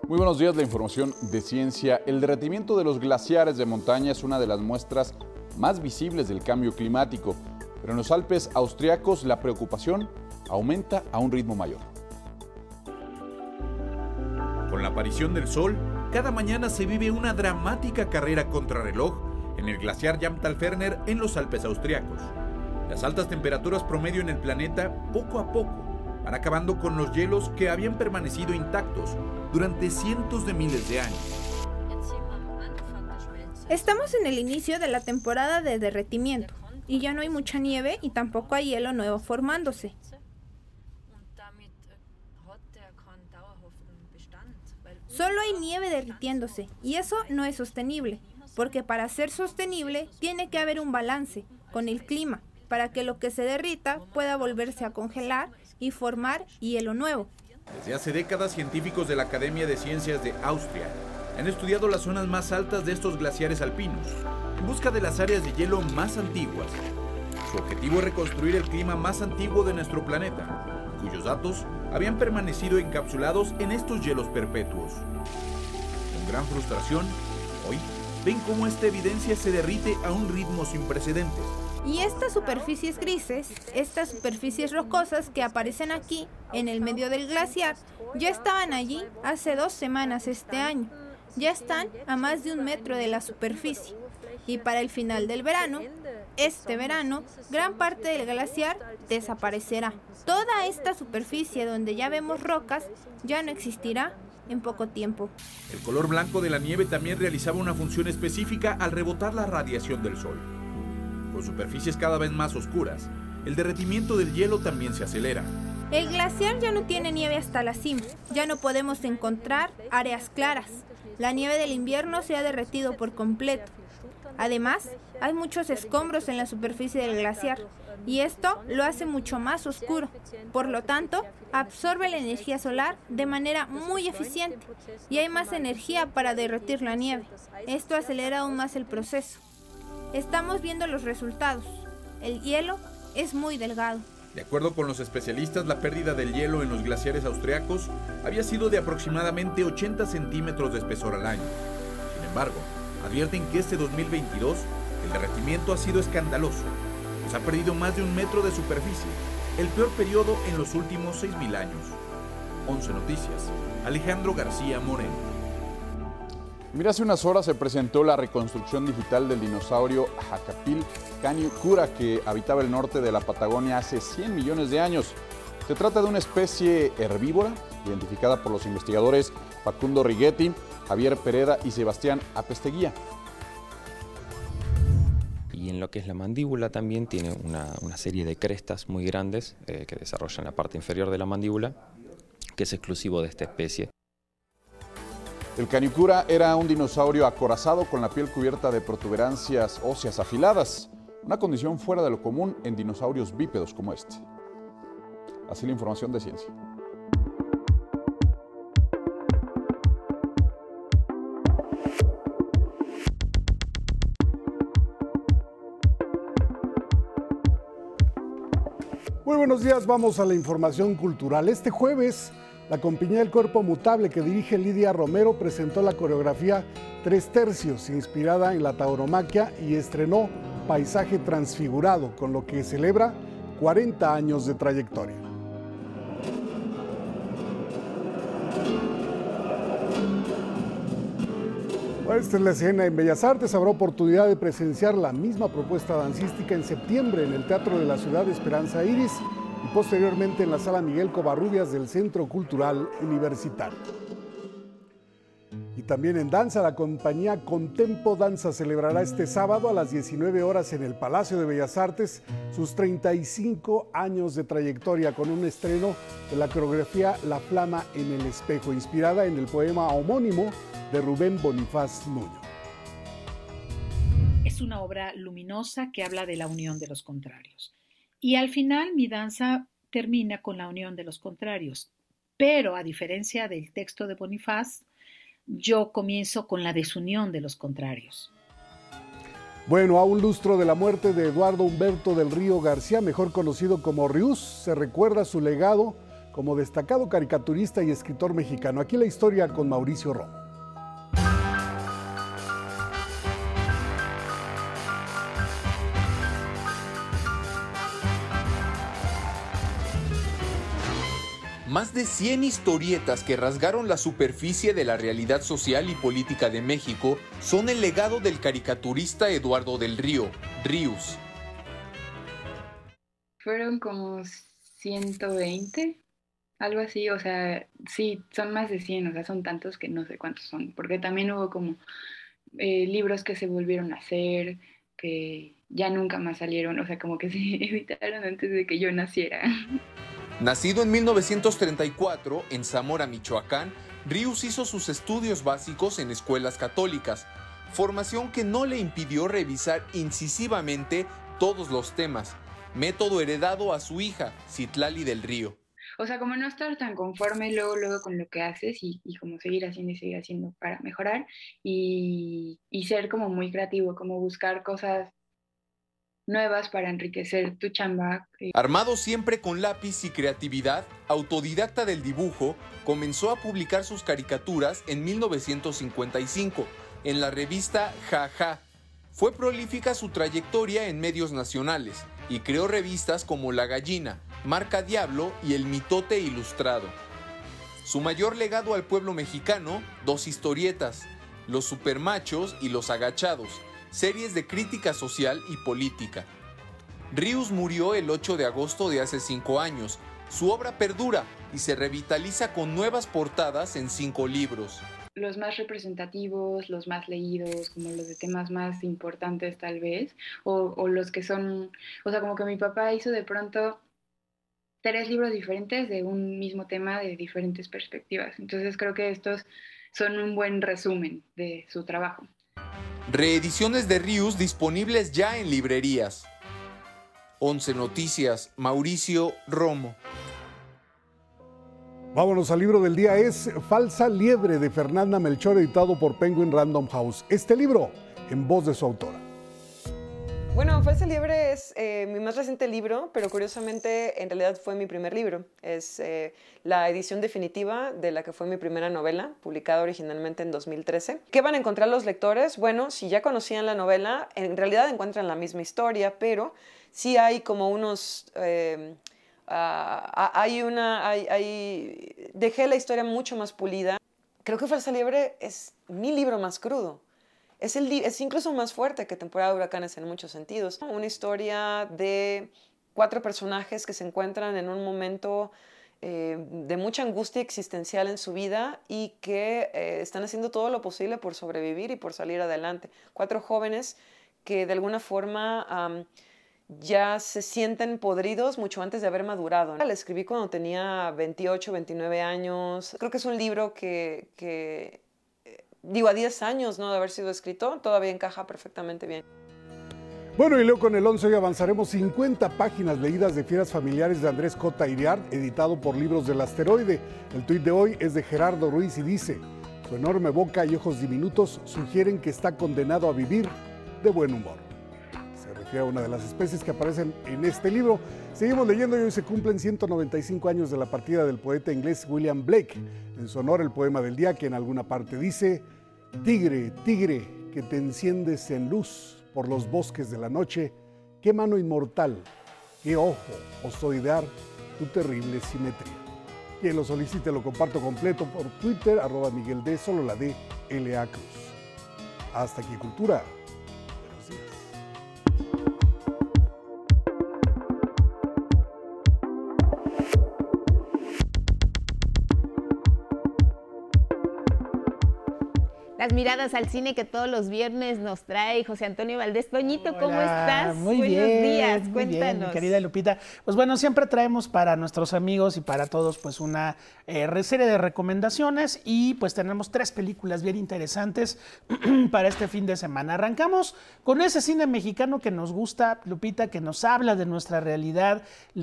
Muy buenos días, la información de ciencia. El derretimiento de los glaciares de montaña es una de las muestras más visibles del cambio climático, pero en los Alpes austriacos la preocupación aumenta a un ritmo mayor. Con la aparición del sol, cada mañana se vive una dramática carrera contrarreloj en el glaciar Jamtalferner en los Alpes austriacos. Las altas temperaturas promedio en el planeta poco a poco van acabando con los hielos que habían permanecido intactos durante cientos de miles de años. Estamos en el inicio de la temporada de derretimiento y ya no hay mucha nieve y tampoco hay hielo nuevo formándose. Solo hay nieve derritiéndose y eso no es sostenible, porque para ser sostenible tiene que haber un balance con el clima, para que lo que se derrita pueda volverse a congelar y formar hielo nuevo. Desde hace décadas, científicos de la Academia de Ciencias de Austria han estudiado las zonas más altas de estos glaciares alpinos, en busca de las áreas de hielo más antiguas. Su objetivo es reconstruir el clima más antiguo de nuestro planeta, cuyos datos habían permanecido encapsulados en estos hielos perpetuos. Con gran frustración, hoy ven cómo esta evidencia se derrite a un ritmo sin precedentes. Y estas superficies grises, estas superficies rocosas que aparecen aquí, en el medio del glaciar, ya estaban allí hace dos semanas este año. Ya están a más de un metro de la superficie. Y para el final del verano, este verano, gran parte del glaciar desaparecerá. Toda esta superficie donde ya vemos rocas ya no existirá en poco tiempo. El color blanco de la nieve también realizaba una función específica al rebotar la radiación del sol. Con superficies cada vez más oscuras, el derretimiento del hielo también se acelera. El glaciar ya no tiene nieve hasta la cima, ya no podemos encontrar áreas claras. La nieve del invierno se ha derretido por completo. Además, hay muchos escombros en la superficie del glaciar y esto lo hace mucho más oscuro. Por lo tanto, absorbe la energía solar de manera muy eficiente y hay más energía para derretir la nieve. Esto acelera aún más el proceso. Estamos viendo los resultados. El hielo es muy delgado. De acuerdo con los especialistas, la pérdida del hielo en los glaciares austriacos había sido de aproximadamente 80 centímetros de espesor al año. Sin embargo, advierten que este 2022 el derretimiento ha sido escandaloso. Se ha perdido más de un metro de superficie, el peor periodo en los últimos 6.000 años. 11 Noticias, Alejandro García Moreno. Mira, hace unas horas se presentó la reconstrucción digital del dinosaurio Jacapil caniucura que habitaba el norte de la Patagonia hace 100 millones de años. Se trata de una especie herbívora identificada por los investigadores Facundo Righetti, Javier Pereda y Sebastián Apesteguía. Y en lo que es la mandíbula también tiene una, serie de crestas muy grandes eh, que desarrollan la parte inferior de la mandíbula, que es exclusivo de esta especie. El canicura era un dinosaurio acorazado con la piel cubierta de protuberancias óseas afiladas, una condición fuera de lo común en dinosaurios bípedos como este. Así la información de ciencia. Muy buenos días, vamos a la información cultural. Este jueves la compañía del cuerpo mutable que dirige Lidia Romero presentó la coreografía Tres Tercios, inspirada en la tauromaquia, y estrenó Paisaje Transfigurado, con lo que celebra 40 años de trayectoria. Esta es la escena en Bellas Artes. Habrá oportunidad de presenciar la misma propuesta dancística en septiembre en el Teatro de la Ciudad de Esperanza Iris y posteriormente en la Sala Miguel Covarrubias del Centro Cultural Universitario. Y también en danza, la compañía Contempo Danza celebrará este sábado a las 19 horas en el Palacio de Bellas Artes sus 35 años de trayectoria con un estreno de la coreografía La Flama en el Espejo, inspirada en el poema homónimo de Rubén Bonifaz Nuño. Es una obra luminosa que habla de la unión de los contrarios y al final mi danza termina con la unión de los contrarios. Pero a diferencia del texto de Bonifaz, yo comienzo con la desunión de los contrarios. Bueno, a un lustro de la muerte de Eduardo Humberto del Río García, mejor conocido como Rius, se recuerda su legado como destacado caricaturista y escritor mexicano. Aquí la historia con Mauricio Romo. Más de 100 historietas que rasgaron la superficie de la realidad social y política de México son el legado del caricaturista Eduardo del Río, Ríos. Fueron como 120, algo así, o sea, sí, son más de 100, o sea, son tantos que no sé cuántos son, porque también hubo como eh, libros que se volvieron a hacer, que ya nunca más salieron, o sea, como que se evitaron antes de que yo naciera. Nacido en 1934 en Zamora, Michoacán, Rius hizo sus estudios básicos en escuelas católicas, formación que no le impidió revisar incisivamente todos los temas, método heredado a su hija, Citlali del Río. O sea, como no estar tan conforme luego, luego con lo que haces y, como seguir haciendo y seguir haciendo para mejorar y ser como muy creativo, como buscar cosas nuevas para enriquecer tu chamba. Armado siempre con lápiz y creatividad, autodidacta del dibujo, comenzó a publicar sus caricaturas en 1955 en la revista Jaja. Fue prolífica su trayectoria en medios nacionales y creó revistas como La Gallina, Marca Diablo y El Mitote Ilustrado. Su mayor legado al pueblo mexicano, dos historietas, Los Supermachos y Los Agachados, series de crítica social y política. Rius murió el 8 de agosto de hace cinco años. Su obra perdura y se revitaliza con nuevas portadas en cinco libros. Los más representativos, los más leídos, como los de temas más importantes tal vez, o, o los que son, o sea, como que mi papá hizo de pronto tres libros diferentes de un mismo tema de diferentes perspectivas. Entonces creo que estos son un buen resumen de su trabajo. Reediciones de Rius disponibles ya en librerías. 11 Noticias, Mauricio Romo. Vámonos al libro del día, es Falsa Liebre de Fernanda Melchor, editado por Penguin Random House. Este libro, en voz de su autora. Bueno, Falsa Liebre es eh, mi más reciente libro, pero curiosamente en realidad fue mi primer libro. Es eh, la edición definitiva de la que fue mi primera novela, publicada originalmente en 2013. ¿Qué van a encontrar los lectores? Bueno, si ya conocían la novela, en realidad encuentran la misma historia, pero sí hay como unos... Eh, ah, hay una... Hay, hay, dejé la historia mucho más pulida. Creo que Falsa Liebre es mi libro más crudo. Es, el, incluso más fuerte que Temporada de Huracanes en muchos sentidos. Una historia de cuatro personajes que se encuentran en un momento eh, de mucha angustia existencial en su vida y que eh, están haciendo todo lo posible por sobrevivir y por salir adelante. Cuatro jóvenes que de alguna forma ya se sienten podridos mucho antes de haber madurado. La escribí cuando tenía 28, 29 años. Creo que es un libro que digo, a 10 años ¿no? de haber sido escrito, todavía encaja perfectamente bien. Bueno, y luego con el 11 hoy avanzaremos 50 páginas leídas de Fieras Familiares de Andrés Cota Iriart, editado por Libros del Asteroide. El tuit de hoy es de Gerardo Ruiz y dice, su enorme boca y ojos diminutos sugieren que está condenado a vivir de buen humor. A una de las especies que aparecen en este libro. Seguimos leyendo y hoy se cumplen 195 años de la partida del poeta inglés William Blake. En su honor el poema del día que en alguna parte dice, Tigre, tigre, que te enciendes en luz por los bosques de la noche, qué mano inmortal, qué ojo ostoidear tu terrible simetría. Quien lo solicite lo comparto completo por Twitter, arroba Miguel D, solo la D, L.A. Cruz. Hasta aquí, Cultura. Las miradas al cine que todos los viernes nos trae José Antonio Valdés. Toñito, ¿cómo estás? Muy Buenos bien, días, muy cuéntanos. bien, mi querida Lupita. Pues bueno, siempre traemos para nuestros amigos y para todos pues una eh, serie de recomendaciones y pues tenemos tres películas bien interesantes para este fin de semana. Arrancamos con ese cine mexicano que nos gusta, Lupita, que nos habla de nuestra realidad,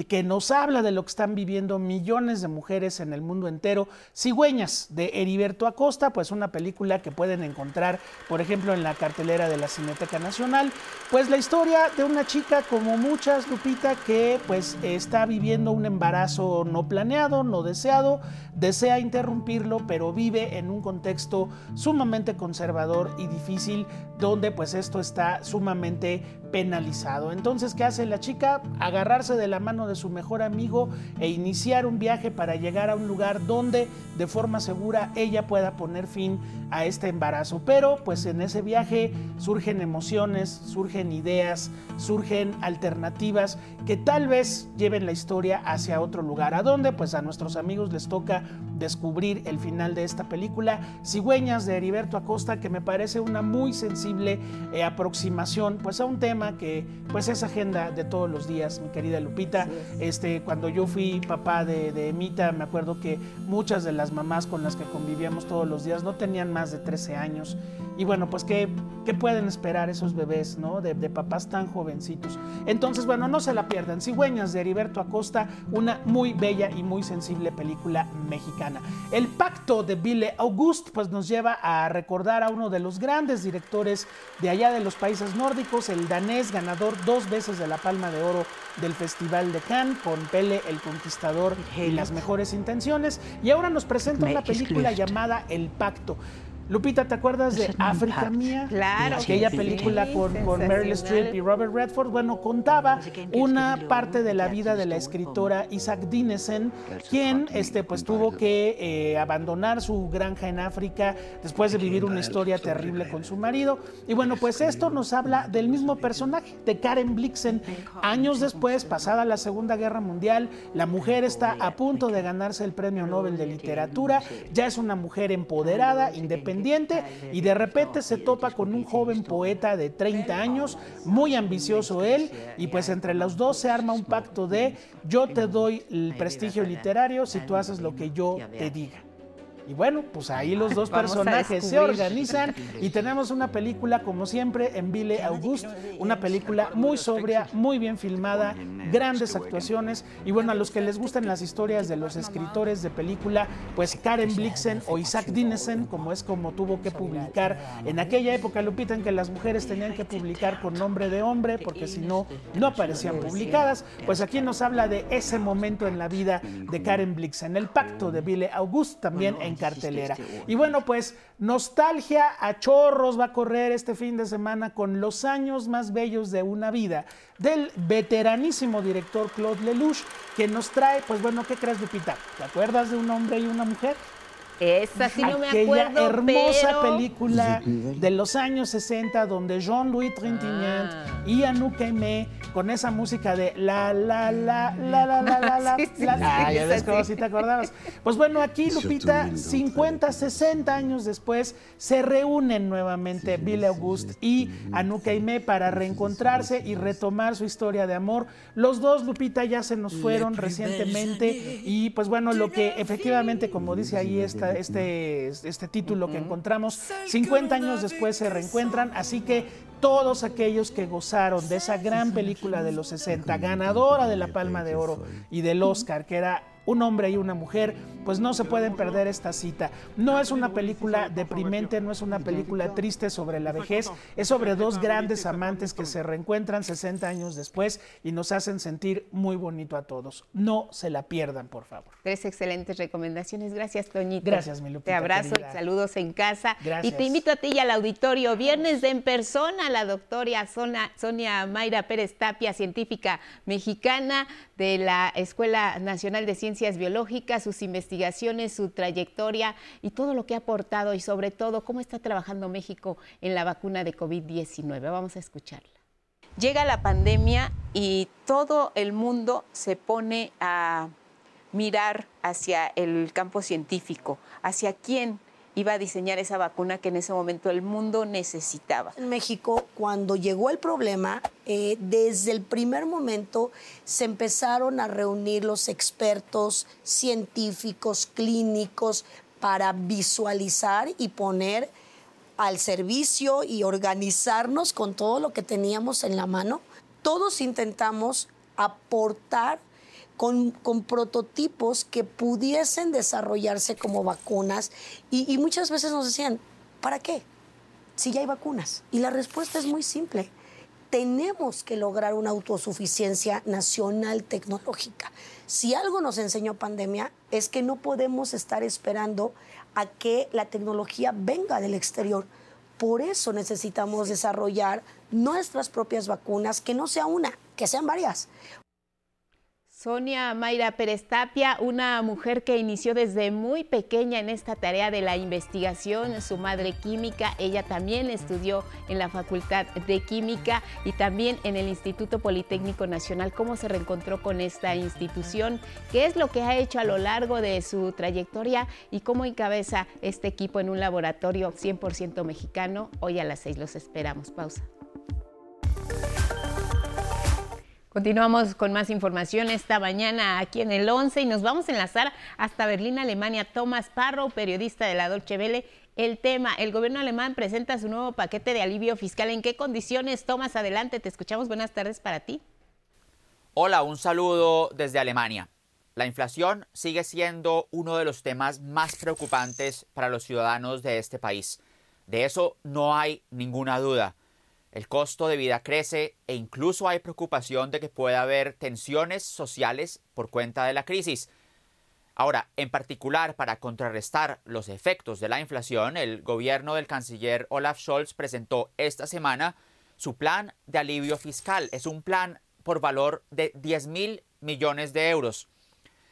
que nos habla de lo que están viviendo millones de mujeres en el mundo entero. Cigüeñas de Heriberto Acosta, pues una película que pueden encontrar, por ejemplo, en la cartelera de la Cineteca Nacional, pues la historia de una chica como muchas, Lupita, que pues está viviendo un embarazo no planeado, no deseado, desea interrumpirlo, pero vive en un contexto sumamente conservador y difícil, donde pues esto está sumamente penalizado. Entonces, ¿qué hace la chica? Agarrarse de la mano de su mejor amigo e iniciar un viaje para llegar a un lugar donde de forma segura ella pueda poner fin a este embarazo. Pero pues en ese viaje surgen emociones, surgen ideas, surgen alternativas que tal vez lleven la historia hacia otro lugar. ¿A dónde? Pues a nuestros amigos les toca descubrir el final de esta película, Cigüeñas de Heriberto Acosta, que me parece una muy sensible eh, aproximación pues a un tema que pues es agenda de todos los días, mi querida Lupita. Este, cuando yo fui papá de, de Emita, me acuerdo que muchas de las mamás con las que convivíamos todos los días no tenían más de 13 años. Y bueno, pues ¿qué, qué pueden esperar esos bebés, ¿no? De, de, papás tan jovencitos. Entonces, bueno, no se la pierdan. Cigüeñas de Heriberto Acosta, una muy bella y muy sensible película mexicana. El pacto de Ville August, pues nos lleva a recordar a uno de los grandes directores de allá de los países nórdicos, el danés ganador dos veces de la Palma de Oro del Festival de Cannes, con Pele el Conquistador y las mejores intenciones. Y ahora nos presenta una película llamada El Pacto. Lupita, ¿te acuerdas de África Mía? Claro. Aquella sí. película con, con Meryl Streep y Robert Redford. Bueno, contaba una parte de la vida de la escritora Isaac Dinesen, quien este, pues, tuvo que eh, abandonar su granja en África después de vivir una historia terrible con su marido. Y bueno, pues esto nos habla del mismo personaje, de Karen Blixen. Años después, pasada la Segunda Guerra Mundial, la mujer está a punto de ganarse el Premio Nobel de Literatura. Ya es una mujer empoderada, independiente y de repente se topa con un joven poeta de 30 años, muy ambicioso él, y pues entre los dos se arma un pacto de yo te doy el prestigio literario si tú haces lo que yo te diga. Y bueno, pues ahí los dos Vamos personajes se organizan y tenemos una película, como siempre, en Ville August, una película muy sobria, muy bien filmada, grandes actuaciones. Y bueno, a los que les gustan las historias de los escritores de película, pues Karen Blixen o Isaac Dinesen, como es como tuvo que publicar en aquella época, Lupita, en que las mujeres tenían que publicar con nombre de hombre, porque si no, no aparecían publicadas. Pues aquí nos habla de ese momento en la vida de Karen Blixen, el pacto de Ville August, también en cartelera. Y bueno, pues nostalgia a chorros va a correr este fin de semana con los años más bellos de una vida del veteranísimo director Claude Lelouch, que nos trae, pues bueno, ¿qué crees, Lupita? ¿Te acuerdas de un hombre y una mujer? Esa sí no me Aquella acuerdo, hermosa pero- película de los años 60 donde Jean-Louis Trintignant Ah. y Anouk Aimée con esa música de la la la la la la la la, Sí, sí, la- sí, Ah, ya ves como sí. si te acordabas. Pues bueno, aquí Lupita 50, 60 años después se reúnen nuevamente Bill August y Anouk Aimée para reencontrarse y retomar su historia de amor. Los dos Lupita ya se nos fueron recientemente y pues bueno, lo que efectivamente como dice ahí esta, este, este título que encontramos, 50 años después se reencuentran, así que todos aquellos que gozaron de esa gran película de los 60, ganadora de la Palma de Oro y del Oscar, que era un hombre y una mujer, pues no se pueden perder esta cita. No es una película deprimente, no es una película triste sobre la vejez, es sobre dos grandes amantes que se reencuentran 60 años después y nos hacen sentir muy bonito a todos. No se la pierdan, por favor. Tres excelentes recomendaciones. Gracias, Toñito. Gracias, mi Lupita, Te abrazo querida. y saludos en casa. Gracias. Y te invito a ti y al auditorio. Viernes de en persona, la doctora Sonia, Sonia Mayra Pérez Tapia, científica mexicana de la Escuela Nacional de Ciencias Biológicas, sus investigaciones, su trayectoria y todo lo que ha aportado y sobre todo cómo está trabajando México en la vacuna de COVID-19. Vamos a escucharla. Llega la pandemia y todo el mundo se pone a mirar hacia el campo científico, hacia quién iba a diseñar esa vacuna que en ese momento el mundo necesitaba. En México, cuando llegó el problema, eh, desde el primer momento se empezaron a reunir los expertos científicos, clínicos, para visualizar y poner al servicio y organizarnos con todo lo que teníamos en la mano. Todos intentamos aportar con, con prototipos que pudiesen desarrollarse como vacunas y, y muchas veces nos decían, ¿para qué? Si ya hay vacunas. Y la respuesta es muy simple. Tenemos que lograr una autosuficiencia nacional tecnológica. Si algo nos enseñó pandemia es que no podemos estar esperando a que la tecnología venga del exterior. Por eso necesitamos desarrollar nuestras propias vacunas, que no sea una, que sean varias. Sonia Mayra Pérez Tapia, una mujer que inició desde muy pequeña en esta tarea de la investigación, su madre química, ella también estudió en la Facultad de Química y también en el Instituto Politécnico Nacional. ¿Cómo se reencontró con esta institución? ¿Qué es lo que ha hecho a lo largo de su trayectoria y cómo encabeza este equipo en un laboratorio 100% mexicano? Hoy a las seis los esperamos. Pausa. Continuamos con más información esta mañana aquí en el 11 y nos vamos a enlazar hasta Berlín, Alemania. Thomas Parro, periodista de la Dolce Welle. El tema, el gobierno alemán presenta su nuevo paquete de alivio fiscal. ¿En qué condiciones? Thomas, adelante, te escuchamos. Buenas tardes para ti. Hola, un saludo desde Alemania. La inflación sigue siendo uno de los temas más preocupantes para los ciudadanos de este país. De eso no hay ninguna duda. El costo de vida crece e incluso hay preocupación de que pueda haber tensiones sociales por cuenta de la crisis. Ahora, en particular, para contrarrestar los efectos de la inflación, el gobierno del canciller Olaf Scholz presentó esta semana su plan de alivio fiscal. Es un plan por valor de 10 mil millones de euros.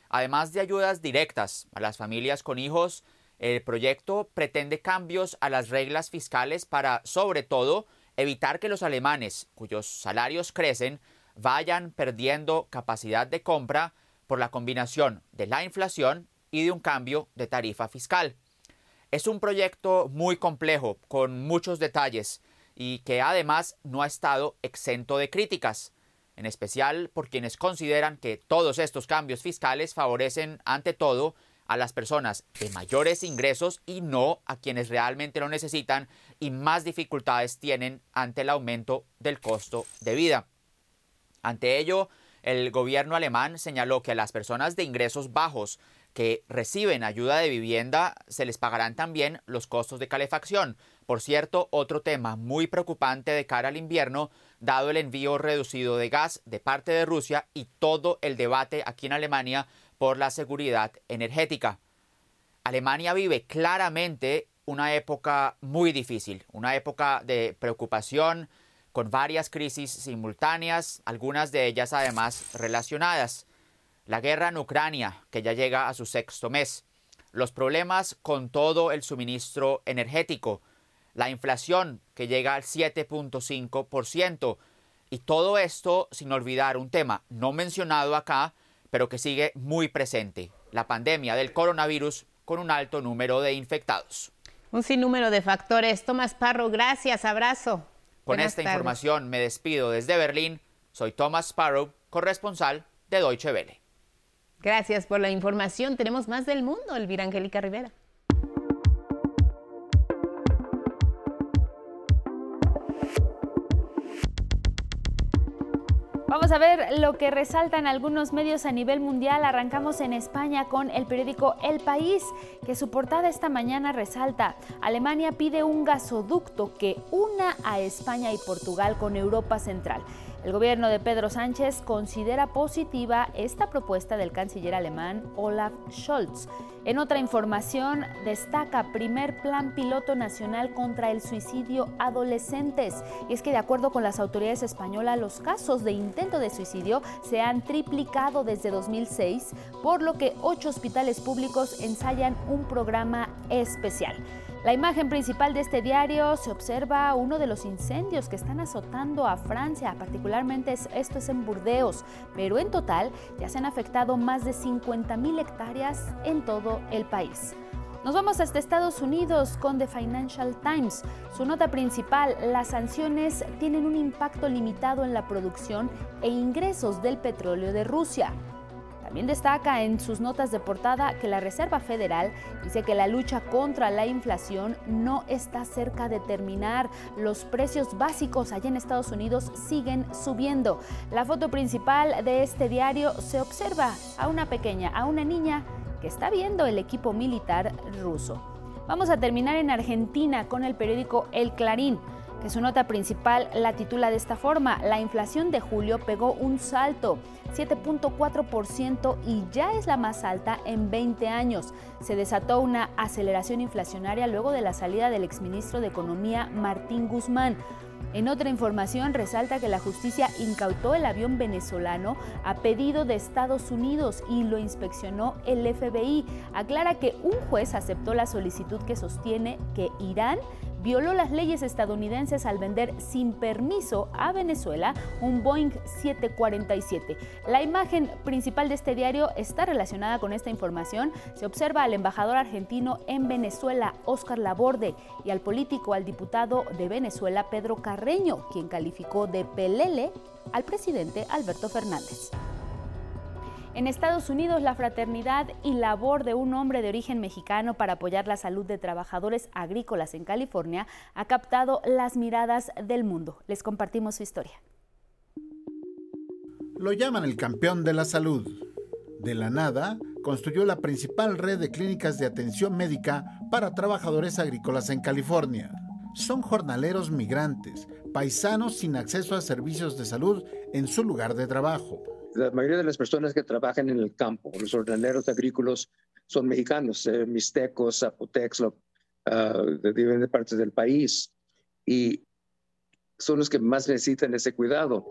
Además de ayudas directas a las familias con hijos, el proyecto pretende cambios a las reglas fiscales para, sobre todo, evitar que los alemanes, cuyos salarios crecen, vayan perdiendo capacidad de compra por la combinación de la inflación y de un cambio de tarifa fiscal. Es un proyecto muy complejo, con muchos detalles, y que además no ha estado exento de críticas, en especial por quienes consideran que todos estos cambios fiscales favorecen ante todo a las personas de mayores ingresos y no a quienes realmente lo necesitan y más dificultades tienen ante el aumento del costo de vida. Ante ello, el gobierno alemán señaló que a las personas de ingresos bajos que reciben ayuda de vivienda se les pagarán también los costos de calefacción. Por cierto, otro tema muy preocupante de cara al invierno, dado el envío reducido de gas de parte de Rusia y todo el debate aquí en Alemania por la seguridad energética. Alemania vive claramente una época muy difícil, una época de preocupación, con varias crisis simultáneas, algunas de ellas además relacionadas. La guerra en Ucrania, que ya llega a su sexto mes, los problemas con todo el suministro energético, la inflación que llega al 7.5%, y todo esto sin olvidar un tema no mencionado acá, pero que sigue muy presente, la pandemia del coronavirus con un alto número de infectados. Un sinnúmero de factores. Tomás Parro, gracias, abrazo. Con esta información me despido desde Berlín. Soy Thomas Sparrow, corresponsal de Deutsche Welle. Gracias por la información. Tenemos más del mundo, Elvira Angélica Rivera. Vamos a ver lo que resaltan algunos medios a nivel mundial. Arrancamos en España con el periódico El País, que su portada esta mañana resalta, Alemania pide un gasoducto que una a España y Portugal con Europa Central. El gobierno de Pedro Sánchez considera positiva esta propuesta del canciller alemán Olaf Scholz. En otra información, destaca primer plan piloto nacional contra el suicidio adolescentes. Y es que de acuerdo con las autoridades españolas, los casos de intento de suicidio se han triplicado desde 2006, por lo que ocho hospitales públicos ensayan un programa especial. La imagen principal de este diario se observa uno de los incendios que están azotando a Francia, particularmente esto es en Burdeos, pero en total ya se han afectado más de 50 mil hectáreas en todo el país. Nos vamos hasta Estados Unidos con The Financial Times. Su nota principal, las sanciones tienen un impacto limitado en la producción e ingresos del petróleo de Rusia. También destaca en sus notas de portada que la Reserva Federal dice que la lucha contra la inflación no está cerca de terminar. Los precios básicos allá en Estados Unidos siguen subiendo. La foto principal de este diario se observa a una pequeña, a una niña que está viendo el equipo militar ruso. Vamos a terminar en Argentina con el periódico El Clarín que su nota principal la titula de esta forma, la inflación de julio pegó un salto, 7.4% y ya es la más alta en 20 años. Se desató una aceleración inflacionaria luego de la salida del exministro de Economía Martín Guzmán. En otra información resalta que la justicia incautó el avión venezolano a pedido de Estados Unidos y lo inspeccionó el FBI. Aclara que un juez aceptó la solicitud que sostiene que Irán violó las leyes estadounidenses al vender sin permiso a Venezuela un Boeing 747. La imagen principal de este diario está relacionada con esta información. Se observa al embajador argentino en Venezuela, Oscar Laborde, y al político, al diputado de Venezuela, Pedro Carreño, quien calificó de pelele al presidente Alberto Fernández. En Estados Unidos, la fraternidad y labor de un hombre de origen mexicano para apoyar la salud de trabajadores agrícolas en California ha captado las miradas del mundo. Les compartimos su historia. Lo llaman el campeón de la salud. De la nada, construyó la principal red de clínicas de atención médica para trabajadores agrícolas en California. Son jornaleros migrantes, paisanos sin acceso a servicios de salud en su lugar de trabajo la mayoría de las personas que trabajan en el campo, los ordeneros agrícolas, son mexicanos, eh, mixtecos, zapotecos, uh, de diferentes partes del país. Y son los que más necesitan ese cuidado.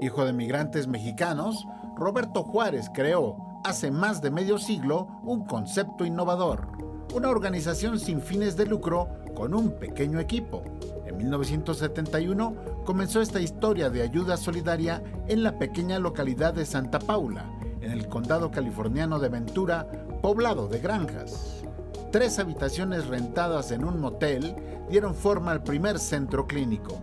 Hijo de migrantes mexicanos, Roberto Juárez creó hace más de medio siglo un concepto innovador, una organización sin fines de lucro con un pequeño equipo. En 1971 comenzó esta historia de ayuda solidaria en la pequeña localidad de Santa Paula, en el condado californiano de Ventura, poblado de granjas. Tres habitaciones rentadas en un motel dieron forma al primer centro clínico.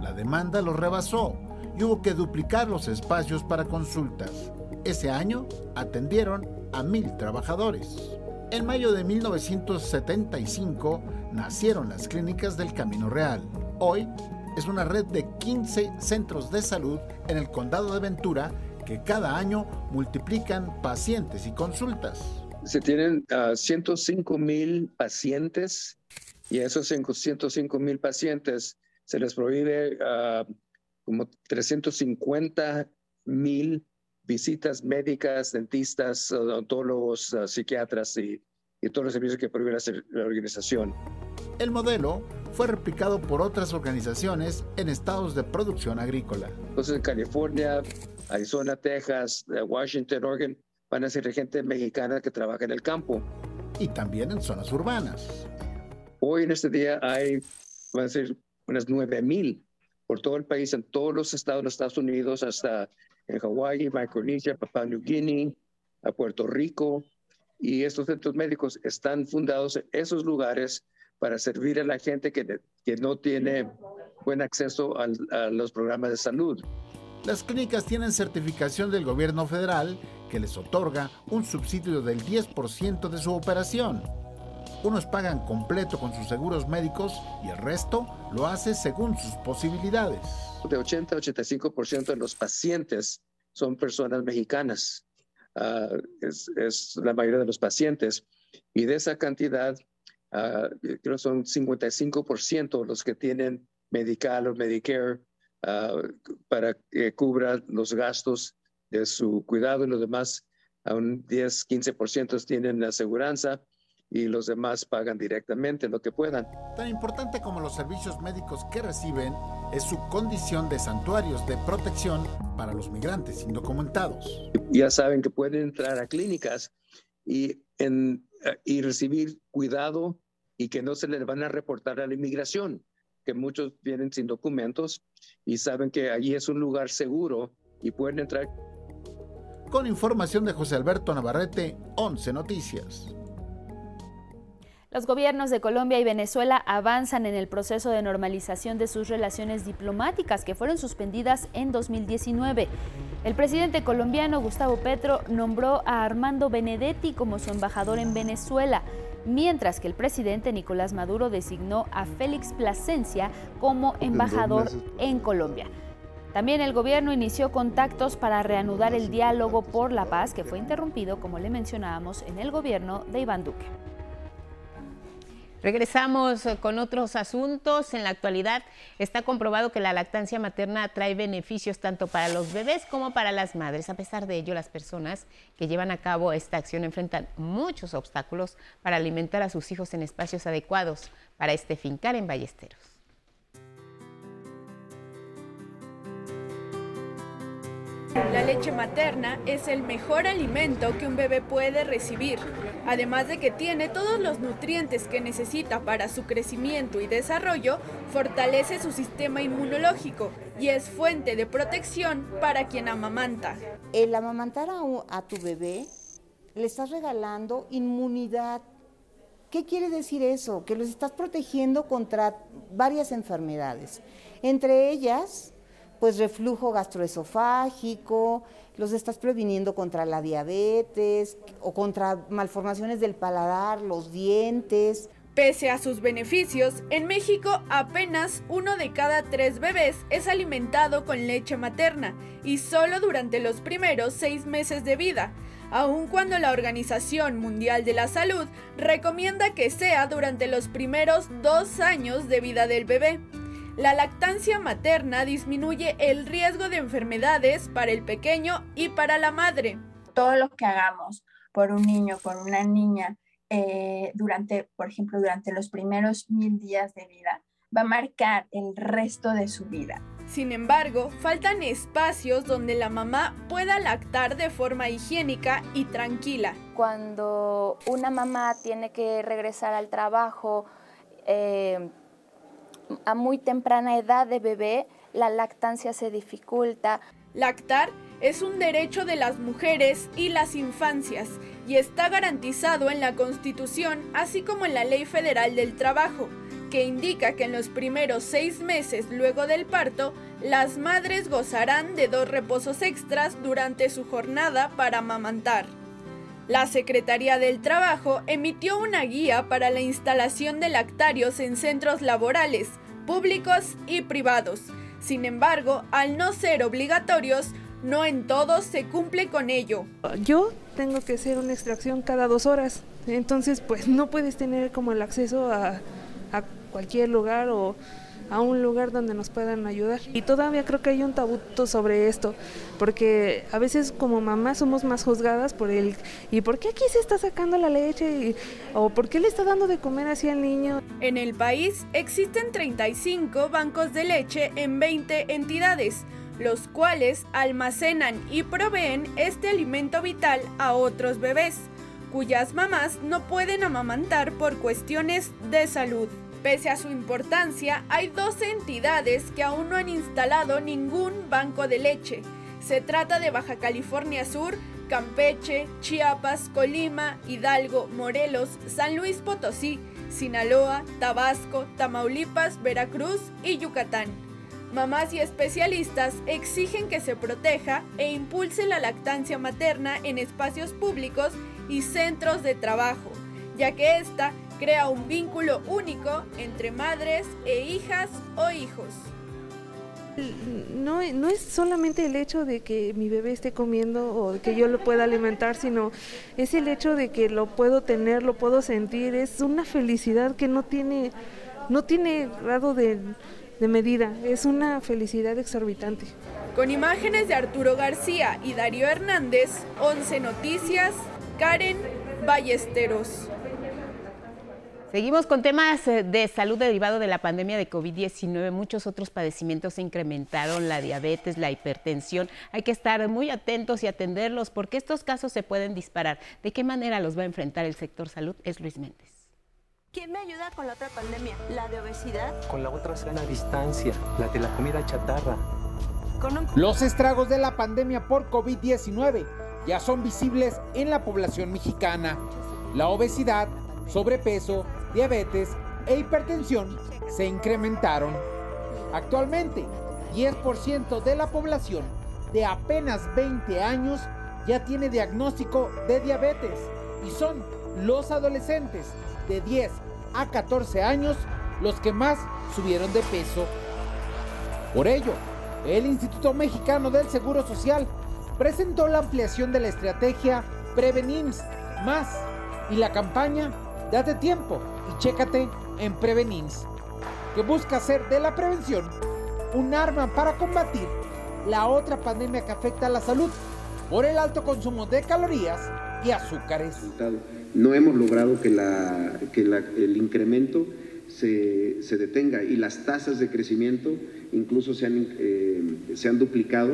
La demanda los rebasó y hubo que duplicar los espacios para consultas. Ese año atendieron a mil trabajadores. En mayo de 1975 nacieron las clínicas del Camino Real. Hoy es una red de 15 centros de salud en el condado de Ventura que cada año multiplican pacientes y consultas. Se tienen 105 ah, mil pacientes y a esos 105 mil pacientes se les prohíbe uh, como 350 mil visitas médicas, dentistas, odontólogos, ah, psiquiatras y, y, todos los servicios que prohíbe la organización. El modelo fue replicado por otras organizaciones en estados de producción agrícola. Entonces, en California, Arizona, Texas, eh, Washington, Oregon, van a ser gente mexicana que trabaja en el campo. Y también en zonas urbanas. Hoy en este día hay, van a ser unas 9 mil por todo el país, en todos los estados de los Estados Unidos, hasta en Hawái, Micronesia, Papua New Guinea, a Puerto Rico. Y estos centros médicos están fundados en esos lugares para servir a la gente que, que no tiene buen acceso a los programas de salud. Las clínicas tienen certificación del gobierno federal que les otorga un subsidio del 10% de su operación. Unos pagan completo con sus seguros médicos y el resto lo hace según sus posibilidades. De 80 a 85% de los pacientes son personas mexicanas. Ah, es, es, la mayoría de los pacientes. Y de esa cantidad, Ah, creo que son 55% los que tienen Medical o Medicare uh, para que cubra los gastos de su cuidado y los demás, a un 10, 15% tienen aseguranza y los demás pagan directamente lo que puedan. Tan importante como los servicios médicos que reciben es su condición de santuarios de protección para los migrantes indocumentados. Ya saben que pueden entrar a clínicas y en y recibir cuidado y que no se les van a reportar a la inmigración, que muchos vienen sin documentos y saben que allí es un lugar seguro y pueden entrar. Con información de José Alberto Navarrete, 11 Noticias. Los gobiernos de Colombia y Venezuela avanzan en el proceso de normalización de sus relaciones diplomáticas que fueron suspendidas en 2019. El presidente colombiano Gustavo Petro nombró a Armando Benedetti como su embajador en Venezuela, mientras que el presidente Nicolás Maduro designó a Félix Plasencia como embajador en Colombia. También el gobierno inició contactos para reanudar el diálogo por la paz que fue interrumpido, como le mencionábamos, en el gobierno de Iván Duque. Regresamos eh, con otros asuntos. En la actualidad está comprobado que la lactancia materna trae beneficios tanto para los bebés como para las madres. A pesar de ello, las personas que llevan a cabo esta acción enfrentan muchos obstáculos para alimentar a sus hijos en espacios adecuados para este fincar en Ballesteros. Leche materna es el mejor alimento que un bebé puede recibir, además de que tiene todos los nutrientes que necesita para su crecimiento y desarrollo, fortalece su sistema inmunológico y es fuente de protección para quien amamanta. El amamantar a tu bebé le estás regalando inmunidad. ¿Qué quiere decir eso? Que los estás protegiendo contra varias enfermedades, entre ellas pues reflujo gastroesofágico, los estás previniendo contra la diabetes o contra malformaciones del paladar, los dientes. Pese a sus beneficios, en México apenas uno de cada tres bebés es alimentado con leche materna y solo durante los primeros seis meses de vida, aun cuando la Organización Mundial de la Salud recomienda que sea durante los primeros dos años de vida del bebé. La lactancia materna disminuye el riesgo de enfermedades para el pequeño y para la madre. Todo lo que hagamos por un niño, por una niña, eh, durante, por ejemplo, durante los primeros mil días de vida, va a marcar el resto de su vida. Sin embargo, faltan espacios donde la mamá pueda lactar de forma higiénica y tranquila. Cuando una mamá tiene que regresar al trabajo, eh, a muy temprana edad de bebé, la lactancia se dificulta. Lactar es un derecho de las mujeres y las infancias y está garantizado en la Constitución, así como en la Ley Federal del Trabajo, que indica que en los primeros seis meses luego del parto, las madres gozarán de dos reposos extras durante su jornada para amamantar. La Secretaría del Trabajo emitió una guía para la instalación de lactarios en centros laborales, públicos y privados. Sin embargo, al no ser obligatorios, no en todos se cumple con ello. Yo tengo que hacer una extracción cada dos horas, entonces pues no puedes tener como el acceso a, a cualquier lugar o a un lugar donde nos puedan ayudar. Y todavía creo que hay un tabú sobre esto, porque a veces como mamá somos más juzgadas por el ¿y por qué aquí se está sacando la leche? ¿O por qué le está dando de comer así al niño? En el país existen 35 bancos de leche en 20 entidades, los cuales almacenan y proveen este alimento vital a otros bebés, cuyas mamás no pueden amamantar por cuestiones de salud. Pese a su importancia, hay 12 entidades que aún no han instalado ningún banco de leche. Se trata de Baja California Sur, Campeche, Chiapas, Colima, Hidalgo, Morelos, San Luis Potosí, Sinaloa, Tabasco, Tamaulipas, Veracruz y Yucatán. Mamás y especialistas exigen que se proteja e impulse la lactancia materna en espacios públicos y centros de trabajo, ya que esta crea un vínculo único entre madres e hijas o hijos. No, no, es solamente el hecho de que mi bebé esté comiendo o que yo lo pueda alimentar, sino es el hecho de que lo puedo tener, lo puedo sentir, es una felicidad que no tiene, no tiene grado de, de medida, es una felicidad exorbitante. Con imágenes de Arturo García y Darío Hernández, 11 Noticias, Karen Ballesteros. Seguimos con temas eh, de salud derivado de la pandemia de COVID-19. Muchos otros padecimientos se incrementaron, la diabetes, la hipertensión. Hay que estar muy atentos y atenderlos porque estos casos se pueden disparar. ¿De qué manera los va a enfrentar el sector salud? Es Luis Méndez. ¿Quién me ayuda con la otra pandemia? ¿La de obesidad? Con la otra sana distancia, la de la comida chatarra. Un... Los estragos de la pandemia por COVID-19 ya son visibles en la población mexicana. La obesidad, sobrepeso, diabetes e hipertensión se incrementaron. Actualmente, 10% de la población de apenas 20 años ya tiene diagnóstico de diabetes y son los adolescentes de 10 a 14 años los que más subieron de peso. Por ello, el Instituto Mexicano del Seguro Social presentó la ampliación de la estrategia Prevenims Más y la campaña Date tiempo y chécate en Prevenins, que busca hacer de la prevención un arma para combatir la otra pandemia que afecta a la salud por el alto consumo de calorías y azúcares. No hemos logrado que, el incremento se, se, detenga y las tasas de crecimiento incluso se han, eh, se han duplicado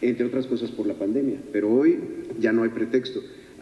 entre otras cosas por la pandemia. Pero hoy ya no hay pretexto.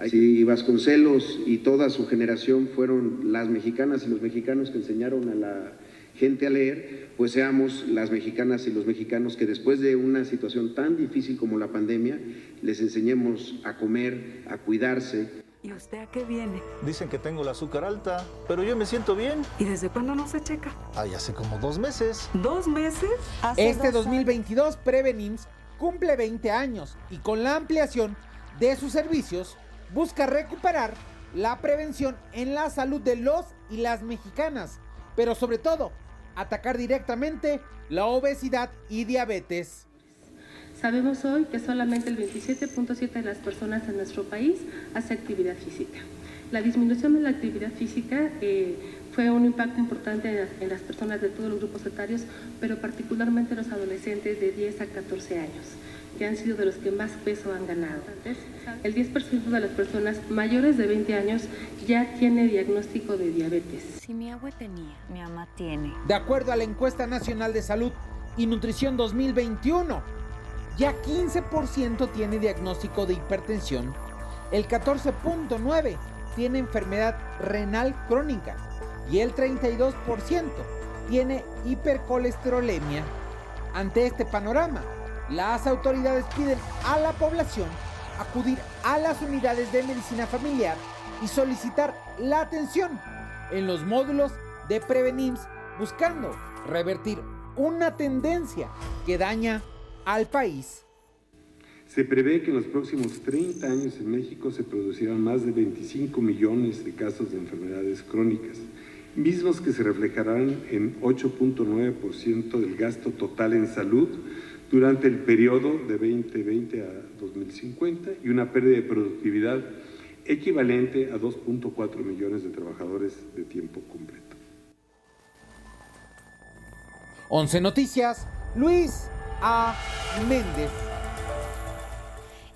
Si Vasconcelos y toda su generación fueron las mexicanas y los mexicanos que enseñaron a la gente a leer, pues seamos las mexicanas y los mexicanos que después de una situación tan difícil como la pandemia, les enseñemos a comer, a cuidarse. ¿Y usted a qué viene? Dicen que tengo el azúcar alta, pero yo me siento bien. ¿Y desde cuándo no se checa? Ay, hace como dos meses. ¿Dos meses? este 2022 Prevenims cumple 20 años y con la ampliación de sus servicios busca recuperar la prevención en la salud de los y las mexicanas, pero sobre todo atacar directamente la obesidad y diabetes. Sabemos hoy que solamente el 27.7 de las personas en nuestro país hace actividad física. La disminución de la actividad física eh, fue un impacto importante en las personas de todos los grupos etarios, pero particularmente en los adolescentes de 10 a 14 años, que han sido de los que más peso han ganado. El 10% de las personas mayores de 20 años ya tiene diagnóstico de diabetes. Si mi abuela tenía, mi mamá tiene. De acuerdo a la encuesta nacional de salud y nutrición 2021, ya 15% tiene diagnóstico de hipertensión, el 14.9% tiene enfermedad renal crónica y el 32% tiene hipercolesterolemia. Ante este panorama, las autoridades piden a la población acudir a las unidades de medicina familiar y solicitar la atención en los módulos de Prevenims buscando revertir una tendencia que daña al país. Se prevé que en los próximos 30 años en México se producirán más de 25 millones de casos de enfermedades crónicas, mismos que se reflejarán en 8.9% del gasto total en salud durante el periodo de 2020 a 2050 y una pérdida de productividad equivalente a 2.4 millones de trabajadores de tiempo completo. 11 Noticias, Luis A. Méndez.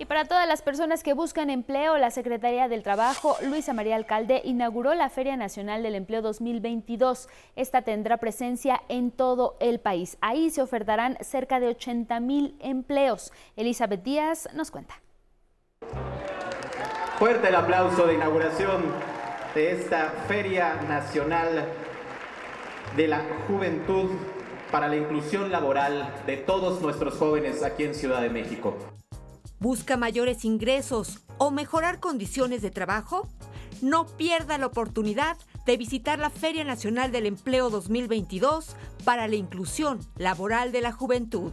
Y para todas las personas que buscan empleo, la Secretaría del Trabajo, Luisa María Alcalde, inauguró la Feria Nacional del Empleo 2022. Esta tendrá presencia en todo el país. Ahí se ofertarán cerca de 80 mil empleos. Elizabeth Díaz nos cuenta. Fuerte el aplauso de inauguración de esta Feria Nacional de la Juventud para la inclusión laboral de todos nuestros jóvenes aquí en Ciudad de México. ¿Busca mayores ingresos o mejorar condiciones de trabajo? No pierda la oportunidad de visitar la Feria Nacional del Empleo 2022 para la inclusión laboral de la juventud.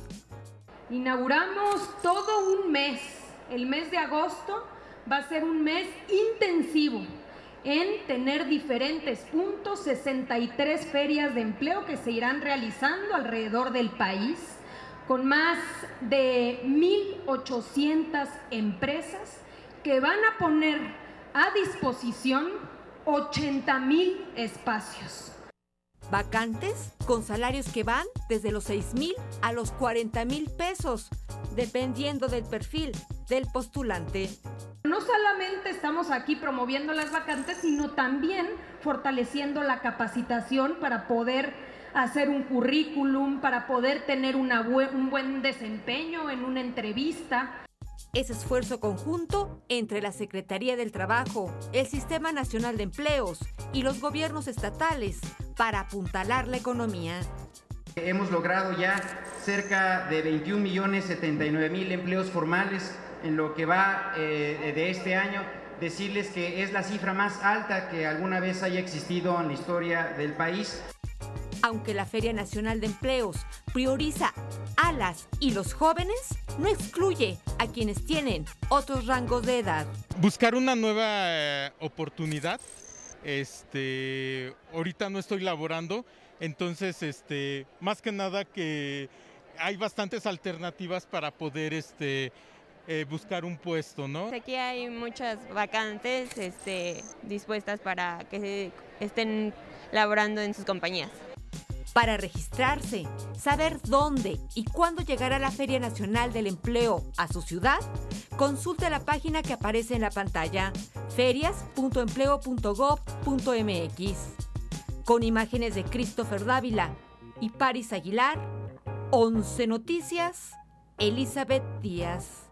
Inauguramos todo un mes. El mes de agosto va a ser un mes intensivo en tener diferentes puntos, 63 ferias de empleo que se irán realizando alrededor del país, con más de 1.800 empresas que van a poner a disposición 80 mil espacios. Vacantes con salarios que van desde los 6 mil a los 40 mil pesos, dependiendo del perfil del postulante. No solamente estamos aquí promoviendo las vacantes, sino también fortaleciendo la capacitación para poder hacer un currículum, para poder tener una un buen desempeño en una entrevista. Es esfuerzo conjunto entre la Secretaría del Trabajo, el Sistema Nacional de Empleos y los gobiernos estatales para apuntalar la economía. Hemos logrado ya cerca de 21 millones 79 mil empleos formales en lo que va eh, de este año. Decirles que es la cifra más alta que alguna vez haya existido en la historia del país. Aunque la Feria Nacional de Empleos prioriza a las y los jóvenes, no excluye a quienes tienen otros rangos de edad. Buscar una nueva eh, oportunidad. Este, ahorita no estoy laborando, entonces, este, más que nada que hay bastantes alternativas para poder, este, eh, buscar un puesto, ¿no? Aquí hay muchas vacantes este, dispuestas para que estén laborando en sus compañías. Para registrarse, saber dónde y cuándo llegará la Feria Nacional del Empleo a su ciudad, consulte la página que aparece en la pantalla ferias.empleo.gov.mx. Con imágenes de Christopher Dávila y Paris Aguilar, 11 Noticias, Elizabeth Díaz.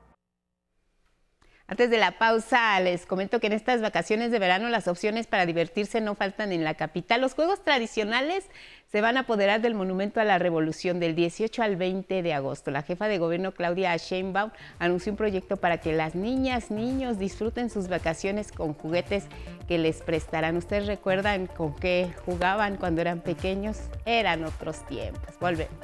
Antes de la pausa, les comento que en estas vacaciones de verano las opciones para divertirse no faltan en la capital. Los juegos tradicionales se van a apoderar del Monumento a la Revolución del 18 al 20 de agosto. La jefa de gobierno Claudia Sheinbaum anunció un proyecto para que las niñas, niños disfruten sus vacaciones con juguetes que les prestarán. ¿Ustedes recuerdan con qué jugaban cuando eran pequeños? Eran otros tiempos. Volvemos.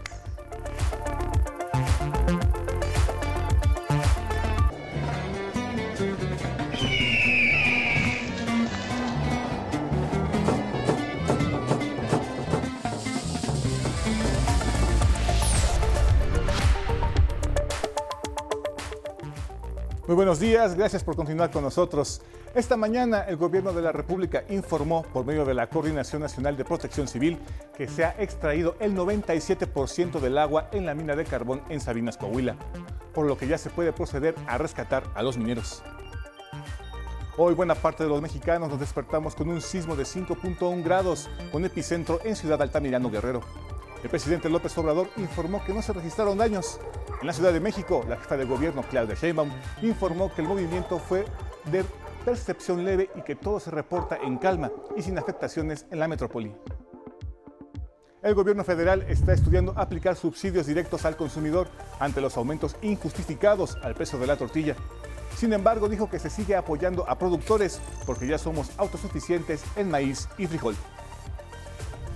Muy buenos días, gracias por continuar con nosotros. Esta mañana el Gobierno de la República informó por medio de la Coordinación Nacional de Protección Civil que se ha extraído el 97% del agua en la mina de carbón en Sabinas, Coahuila, por lo que ya se puede proceder a rescatar a los mineros. Hoy buena parte de los mexicanos nos despertamos con un sismo de 5.1 grados con epicentro en Ciudad Altamirano Guerrero. El presidente López Obrador informó que no se registraron daños. En la Ciudad de México, la jefa de gobierno Claudia Sheinbaum informó que el movimiento fue de percepción leve y que todo se reporta en calma y sin afectaciones en la metrópoli. El gobierno federal está estudiando aplicar subsidios directos al consumidor ante los aumentos injustificados al precio de la tortilla. Sin embargo, dijo que se sigue apoyando a productores porque ya somos autosuficientes en maíz y frijol.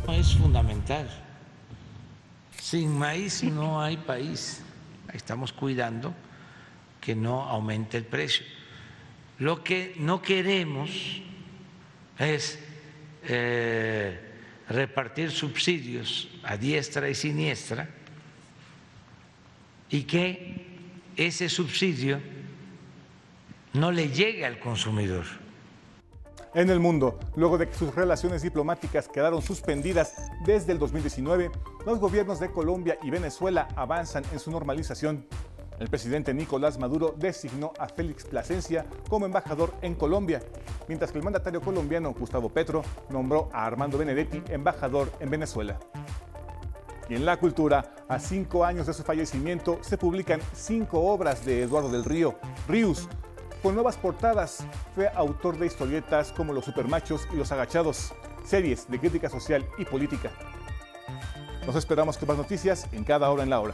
Es fundamental sin maíz no hay país. Estamos cuidando que no aumente el precio. Lo que no queremos es eh, repartir subsidios a diestra y siniestra y que ese subsidio no le llegue al consumidor en el mundo. Luego de que sus relaciones diplomáticas quedaron suspendidas desde el 2019, los gobiernos de Colombia y Venezuela avanzan en su normalización. El presidente Nicolás Maduro designó a Félix Plasencia como embajador en Colombia, mientras que el mandatario colombiano Gustavo Petro nombró a Armando Benedetti embajador en Venezuela. Y en la cultura, a cinco años de su fallecimiento, se publican cinco obras de Eduardo del Río, Rius, con nuevas portadas. Fue autor de historietas como Los Supermachos y Los Agachados, series de crítica social y política. Nos esperamos con más noticias en cada hora en la hora.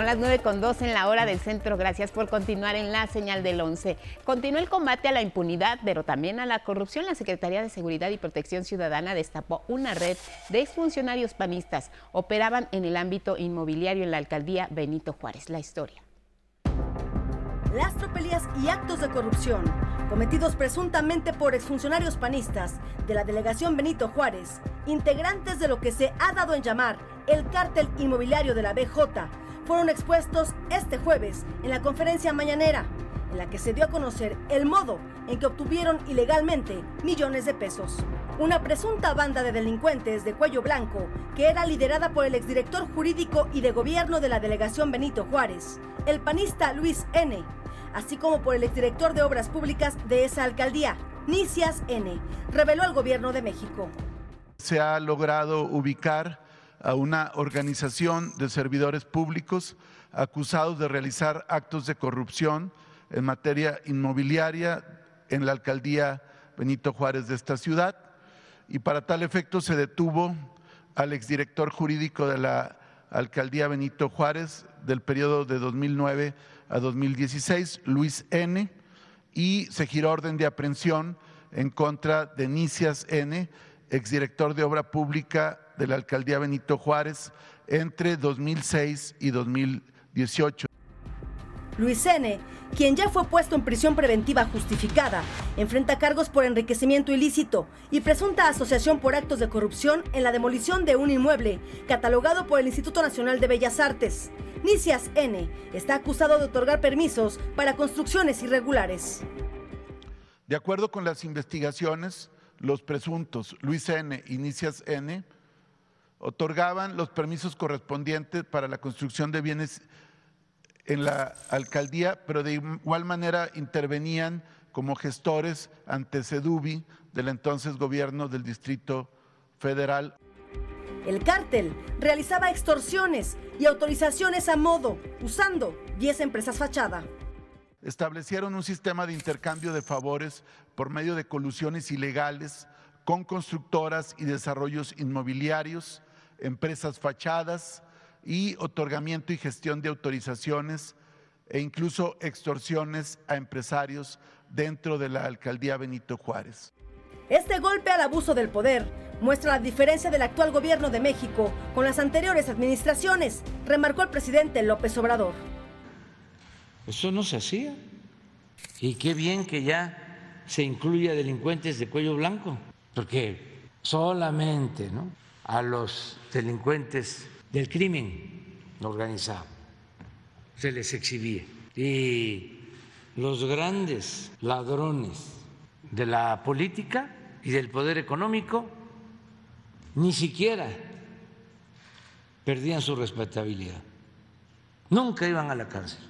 Son las 9 con 2 en la hora del centro. Gracias por continuar en la señal del 11. Continúa el combate a la impunidad, pero también a la corrupción. La Secretaría de Seguridad y Protección Ciudadana destapó una red de exfuncionarios panistas. Operaban en el ámbito inmobiliario en la alcaldía Benito Juárez. La historia. Las tropelías y actos de corrupción cometidos presuntamente por exfuncionarios panistas de la delegación Benito Juárez, integrantes de lo que se ha dado en llamar el cártel inmobiliario de la BJ, fueron expuestos este jueves en la conferencia mañanera, en la que se dio a conocer el modo en que obtuvieron ilegalmente millones de pesos. Una presunta banda de delincuentes de cuello blanco que era liderada por el exdirector jurídico y de gobierno de la delegación Benito Juárez, el panista Luis N., así como por el exdirector de obras públicas de esa alcaldía, Nicias N., reveló al gobierno de México. Se ha logrado ubicar a una organización de servidores públicos acusados de realizar actos de corrupción en materia inmobiliaria en la alcaldía Benito Juárez de esta ciudad y para tal efecto se detuvo al exdirector jurídico de la alcaldía Benito Juárez del periodo de 2009 a 2016, Luis N., y se giró orden de aprehensión en contra de Nicias N., exdirector de obra pública de la alcaldía Benito Juárez entre 2006 y 2018. Luis N., quien ya fue puesto en prisión preventiva justificada, enfrenta cargos por enriquecimiento ilícito y presunta asociación por actos de corrupción en la demolición de un inmueble catalogado por el Instituto Nacional de Bellas Artes. Nicias N. está acusado de otorgar permisos para construcciones irregulares. De acuerdo con las investigaciones, los presuntos Luis N. y Nicias N otorgaban los permisos correspondientes para la construcción de bienes en la alcaldía, pero de igual manera intervenían como gestores ante Sedubi del entonces gobierno del Distrito Federal. El cártel realizaba extorsiones y autorizaciones a modo, usando 10 empresas fachada. Establecieron un sistema de intercambio de favores por medio de colusiones ilegales con constructoras y desarrollos inmobiliarios, empresas fachadas y otorgamiento y gestión de autorizaciones e incluso extorsiones a empresarios dentro de la alcaldía Benito Juárez. Este golpe al abuso del poder muestra la diferencia del actual gobierno de México con las anteriores administraciones, remarcó el presidente López Obrador. Eso no se hacía. Y qué bien que ya se incluya delincuentes de cuello blanco, porque solamente a los delincuentes del crimen organizado se les exhibía. Y los grandes ladrones de la política y del poder económico ni siquiera perdían su respetabilidad. Nunca iban a la cárcel.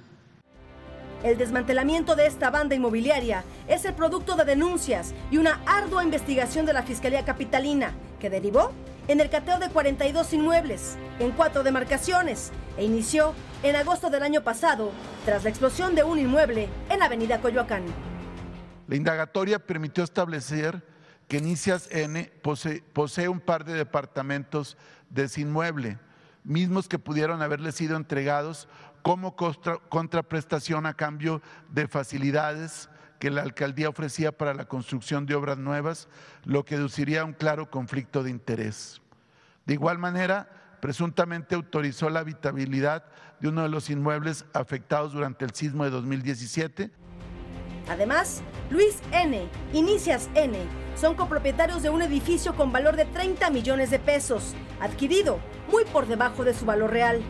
El desmantelamiento de esta banda inmobiliaria es el producto de denuncias y una ardua investigación de la Fiscalía Capitalina, que derivó en el cateo de 42 inmuebles en cuatro demarcaciones e inició en agosto del año pasado tras la explosión de un inmueble en Avenida Coyoacán. La indagatoria permitió establecer que Nicias N posee, posee un par de departamentos de inmueble, mismos que pudieron haberle sido entregados como contra, contraprestación a cambio de facilidades que la alcaldía ofrecía para la construcción de obras nuevas, lo que deduciría un claro conflicto de interés. De igual manera, presuntamente autorizó la habitabilidad de uno de los inmuebles afectados durante el sismo de 2017. Además, Luis N. y Nicias N. son copropietarios de un edificio con valor de 30 millones de pesos, adquirido muy por debajo de su valor real.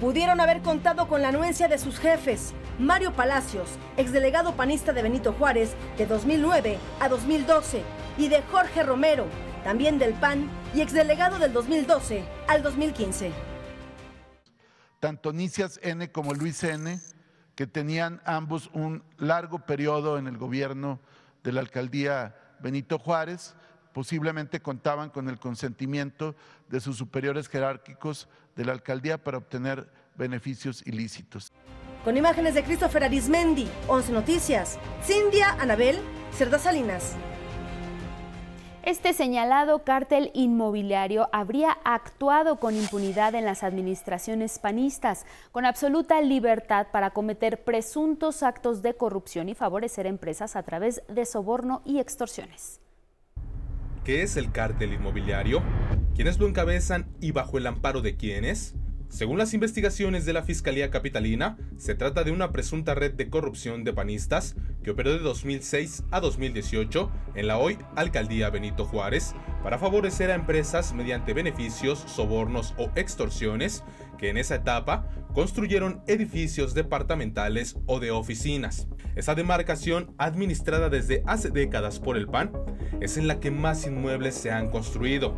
Pudieron haber contado con la anuencia de sus jefes, Mario Palacios, exdelegado panista de Benito Juárez de 2009 a 2012, y de Jorge Romero, también del PAN y exdelegado del 2012 al 2015. Tanto Nicias N como Luis N, que tenían ambos un largo periodo en el gobierno de la alcaldía Benito Juárez, posiblemente contaban con el consentimiento de sus superiores jerárquicos de la alcaldía para obtener beneficios ilícitos. Con imágenes de Christopher Arismendi, 11 Noticias, Cindia Anabel, Cerda Salinas. Este señalado cártel inmobiliario habría actuado con impunidad en las administraciones panistas, con absoluta libertad para cometer presuntos actos de corrupción y favorecer empresas a través de soborno y extorsiones. ¿Qué es el cártel inmobiliario? ¿Quiénes lo encabezan y bajo el amparo de quiénes? Según las investigaciones de la Fiscalía Capitalina, se trata de una presunta red de corrupción de panistas que operó de 2006 a 2018 en la hoy Alcaldía Benito Juárez para favorecer a empresas mediante beneficios, sobornos o extorsiones que en esa etapa construyeron edificios departamentales o de oficinas. Esa demarcación, administrada desde hace décadas por el PAN, es en la que más inmuebles se han construido.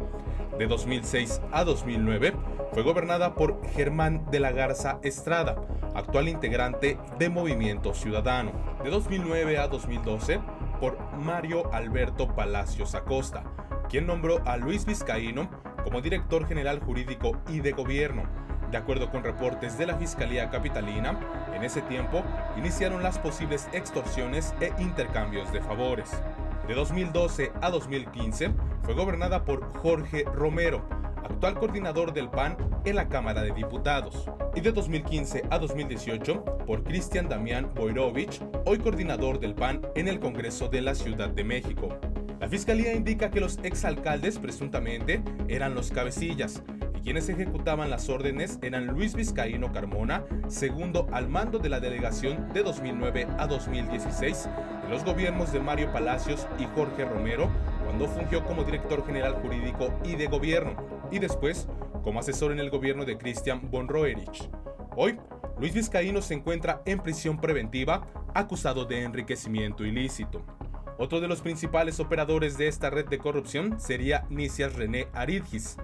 De 2006 a 2009, fue gobernada por Germán de la Garza Estrada, actual integrante de Movimiento Ciudadano. De 2009 a 2012, por Mario Alberto Palacios Acosta, quien nombró a Luis Vizcaíno como director general jurídico y de gobierno. De acuerdo con reportes de la Fiscalía Capitalina, en ese tiempo iniciaron las posibles extorsiones e intercambios de favores. De 2012 a 2015 fue gobernada por Jorge Romero, actual coordinador del PAN en la Cámara de Diputados, y de 2015 a 2018 por Cristian Damián Boirovich, hoy coordinador del PAN en el Congreso de la Ciudad de México. La fiscalía indica que los exalcaldes presuntamente eran los cabecillas quienes ejecutaban las órdenes eran Luis Vizcaíno Carmona, segundo al mando de la delegación de 2009 a 2016 de los gobiernos de Mario Palacios y Jorge Romero, cuando fungió como director general jurídico y de gobierno, y después como asesor en el gobierno de Christian von Roerich. Hoy, Luis Vizcaíno se encuentra en prisión preventiva acusado de enriquecimiento ilícito. Otro de los principales operadores de esta red de corrupción sería Nicias René Aridgis.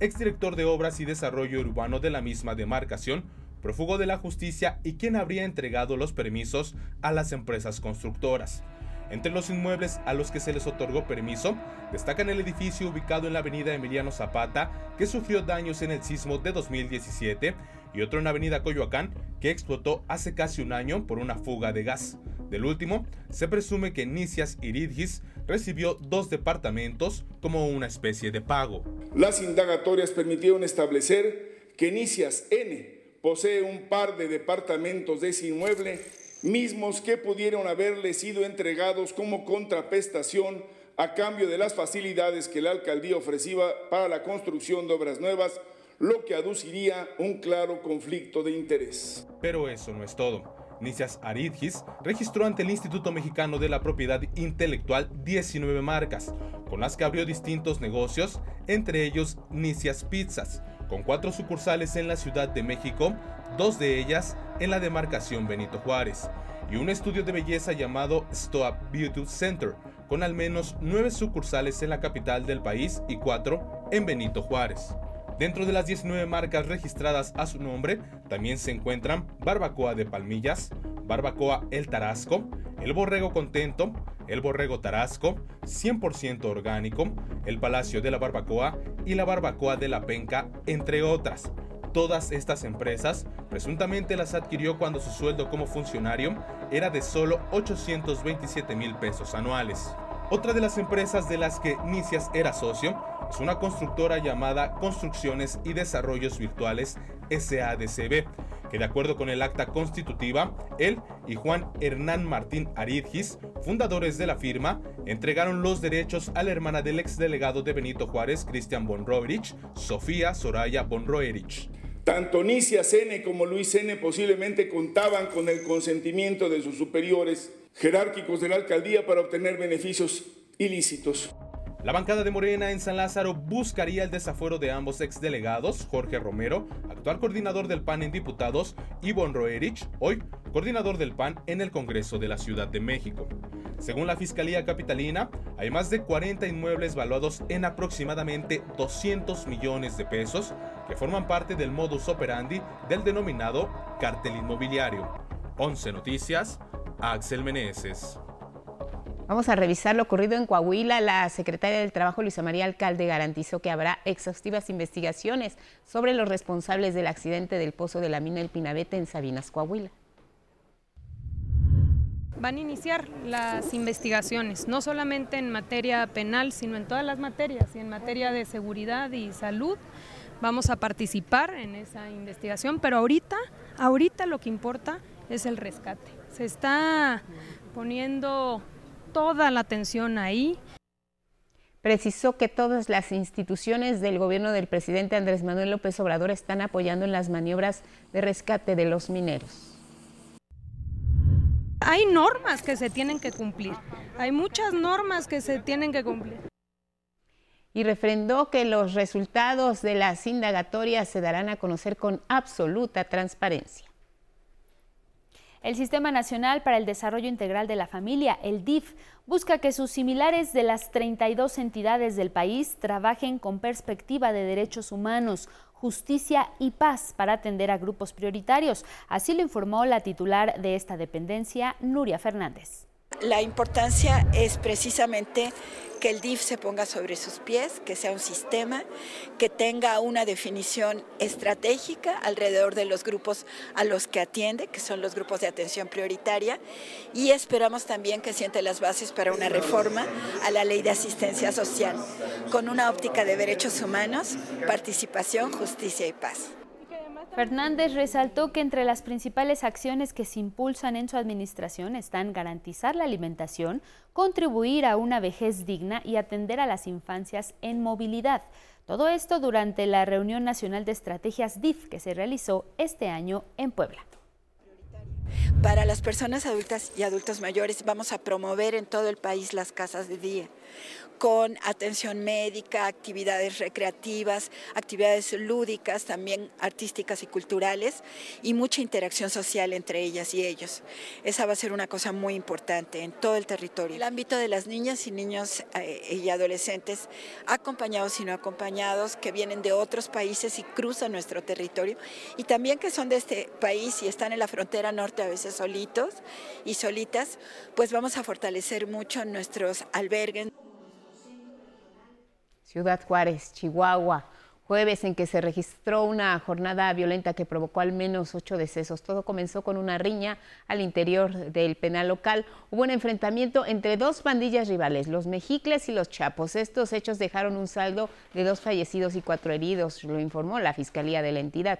Exdirector de Obras y Desarrollo Urbano de la misma demarcación, prófugo de la justicia y quien habría entregado los permisos a las empresas constructoras. Entre los inmuebles a los que se les otorgó permiso, destacan el edificio ubicado en la avenida Emiliano Zapata, que sufrió daños en el sismo de 2017, y otro en la avenida Coyoacán, que explotó hace casi un año por una fuga de gas. Del último, se presume que Nicias Iridgis recibió dos departamentos como una especie de pago. Las indagatorias permitieron establecer que Nicias N posee un par de departamentos de ese inmueble mismos que pudieron haberle sido entregados como contraprestación a cambio de las facilidades que la alcaldía ofrecía para la construcción de obras nuevas, lo que aduciría un claro conflicto de interés. Pero eso no es todo. Nicias Aridgis registró ante el Instituto Mexicano de la Propiedad Intelectual 19 marcas, con las que abrió distintos negocios, entre ellos Nicias Pizzas, con cuatro sucursales en la Ciudad de México, dos de ellas en la demarcación Benito Juárez, y un estudio de belleza llamado Stoa Beauty Center, con al menos nueve sucursales en la capital del país y cuatro en Benito Juárez. Dentro de las 19 marcas registradas a su nombre, también se encuentran Barbacoa de Palmillas, Barbacoa El Tarasco, El Borrego Contento, El Borrego Tarasco, 100% orgánico, El Palacio de la Barbacoa y la Barbacoa de la Penca, entre otras. Todas estas empresas presuntamente las adquirió cuando su sueldo como funcionario era de solo 827 mil pesos anuales. Otra de las empresas de las que Nicias era socio es una constructora llamada Construcciones y Desarrollos Virtuales SADCB, que de acuerdo con el acta constitutiva, él y Juan Hernán Martín Aridgis, fundadores de la firma, entregaron los derechos a la hermana del exdelegado de Benito Juárez, Cristian von Roerich, Sofía Soraya von Roerich. Tanto Nicias N como Luis N posiblemente contaban con el consentimiento de sus superiores jerárquicos de la alcaldía para obtener beneficios ilícitos. La bancada de Morena en San Lázaro buscaría el desafuero de ambos exdelegados, Jorge Romero, actual coordinador del PAN en diputados, y Von Roerich, hoy coordinador del PAN en el Congreso de la Ciudad de México. Según la Fiscalía Capitalina, hay más de 40 inmuebles valuados en aproximadamente 200 millones de pesos que forman parte del modus operandi del denominado cartel inmobiliario. 11 Noticias, Axel Meneses. Vamos a revisar lo ocurrido en Coahuila. La secretaria del Trabajo, Luisa María Alcalde, garantizó que habrá exhaustivas investigaciones sobre los responsables del accidente del pozo de la mina El Pinabete en Sabinas, Coahuila. Van a iniciar las investigaciones, no solamente en materia penal, sino en todas las materias, y en materia de seguridad y salud. Vamos a participar en esa investigación, pero ahorita, ahorita lo que importa es el rescate. Se está poniendo toda la atención ahí. Precisó que todas las instituciones del gobierno del presidente Andrés Manuel López Obrador están apoyando en las maniobras de rescate de los mineros. Hay normas que se tienen que cumplir, hay muchas normas que se tienen que cumplir. Y refrendó que los resultados de las indagatorias se darán a conocer con absoluta transparencia. El Sistema Nacional para el Desarrollo Integral de la Familia, el DIF, busca que sus similares de las 32 entidades del país trabajen con perspectiva de derechos humanos, justicia y paz para atender a grupos prioritarios. Así lo informó la titular de esta dependencia, Nuria Fernández. La importancia es precisamente que el DIF se ponga sobre sus pies, que sea un sistema, que tenga una definición estratégica alrededor de los grupos a los que atiende, que son los grupos de atención prioritaria, y esperamos también que siente las bases para una reforma a la ley de asistencia social, con una óptica de derechos humanos, participación, justicia y paz. Fernández resaltó que entre las principales acciones que se impulsan en su administración están garantizar la alimentación, contribuir a una vejez digna y atender a las infancias en movilidad. Todo esto durante la reunión nacional de estrategias DIF que se realizó este año en Puebla. Para las personas adultas y adultos mayores vamos a promover en todo el país las casas de día con atención médica, actividades recreativas, actividades lúdicas, también artísticas y culturales, y mucha interacción social entre ellas y ellos. Esa va a ser una cosa muy importante en todo el territorio. El ámbito de las niñas y niños eh, y adolescentes, acompañados y no acompañados, que vienen de otros países y cruzan nuestro territorio, y también que son de este país y están en la frontera norte a veces solitos y solitas, pues vamos a fortalecer mucho nuestros albergues. Ciudad Juárez, Chihuahua. Jueves en que se registró una jornada violenta que provocó al menos ocho decesos. Todo comenzó con una riña al interior del penal local. Hubo un enfrentamiento entre dos pandillas rivales, los Mejicles y los Chapos. Estos hechos dejaron un saldo de dos fallecidos y cuatro heridos, lo informó la Fiscalía de la entidad.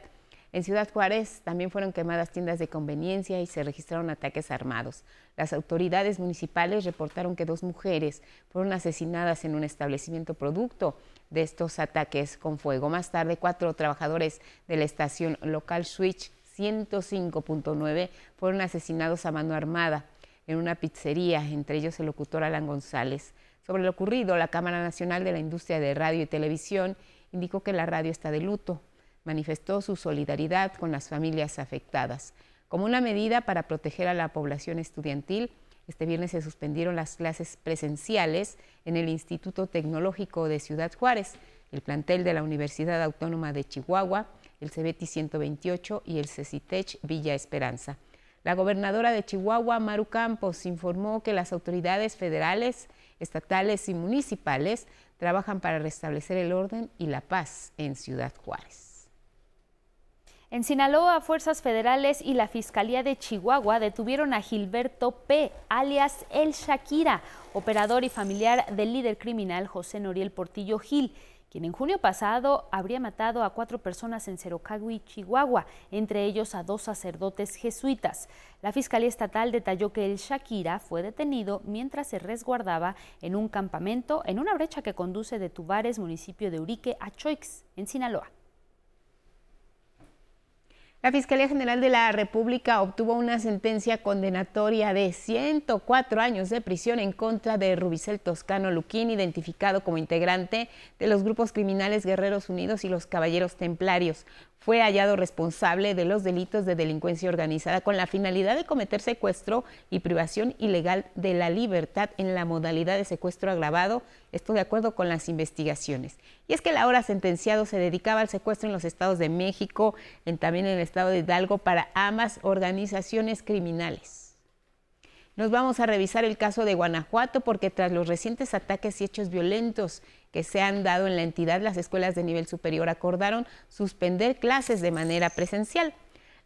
En Ciudad Juárez también fueron quemadas tiendas de conveniencia y se registraron ataques armados. Las autoridades municipales reportaron que dos mujeres fueron asesinadas en un establecimiento producto de estos ataques con fuego. Más tarde, cuatro trabajadores de la estación local Switch 105.9 fueron asesinados a mano armada en una pizzería, entre ellos el locutor Alan González. Sobre lo ocurrido, la Cámara Nacional de la Industria de Radio y Televisión indicó que la radio está de luto manifestó su solidaridad con las familias afectadas. Como una medida para proteger a la población estudiantil, este viernes se suspendieron las clases presenciales en el Instituto Tecnológico de Ciudad Juárez, el plantel de la Universidad Autónoma de Chihuahua, el CEBETI 128 y el CECITECH Villa Esperanza. La gobernadora de Chihuahua, Maru Campos, informó que las autoridades federales, estatales y municipales trabajan para restablecer el orden y la paz en Ciudad Juárez. En Sinaloa, fuerzas federales y la Fiscalía de Chihuahua detuvieron a Gilberto P., alias El Shakira, operador y familiar del líder criminal José Noriel Portillo Gil, quien en junio pasado habría matado a cuatro personas en Cerocagui, Chihuahua, entre ellos a dos sacerdotes jesuitas. La Fiscalía Estatal detalló que el Shakira fue detenido mientras se resguardaba en un campamento en una brecha que conduce de Tubares, municipio de Urique, a Choix, en Sinaloa. La Fiscalía General de la República obtuvo una sentencia condenatoria de 104 años de prisión en contra de Rubicel Toscano Luquín, identificado como integrante de los grupos criminales Guerreros Unidos y los Caballeros Templarios fue hallado responsable de los delitos de delincuencia organizada con la finalidad de cometer secuestro y privación ilegal de la libertad en la modalidad de secuestro agravado, esto de acuerdo con las investigaciones. Y es que el ahora sentenciado se dedicaba al secuestro en los estados de México, en, también en el estado de Hidalgo, para ambas organizaciones criminales. Nos vamos a revisar el caso de Guanajuato porque tras los recientes ataques y hechos violentos que se han dado en la entidad, las escuelas de nivel superior acordaron suspender clases de manera presencial.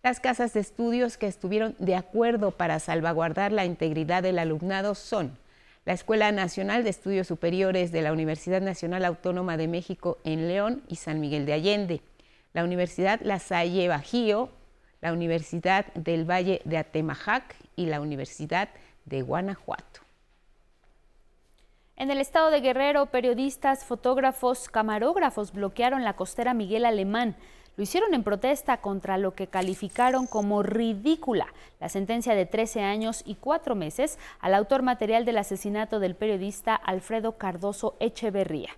Las casas de estudios que estuvieron de acuerdo para salvaguardar la integridad del alumnado son la Escuela Nacional de Estudios Superiores de la Universidad Nacional Autónoma de México en León y San Miguel de Allende, la Universidad La Salle Bajío, la Universidad del Valle de Atemajac y la Universidad de Guanajuato. En el estado de Guerrero, periodistas, fotógrafos, camarógrafos bloquearon la costera Miguel Alemán. Lo hicieron en protesta contra lo que calificaron como ridícula la sentencia de 13 años y 4 meses al autor material del asesinato del periodista Alfredo Cardoso Echeverría.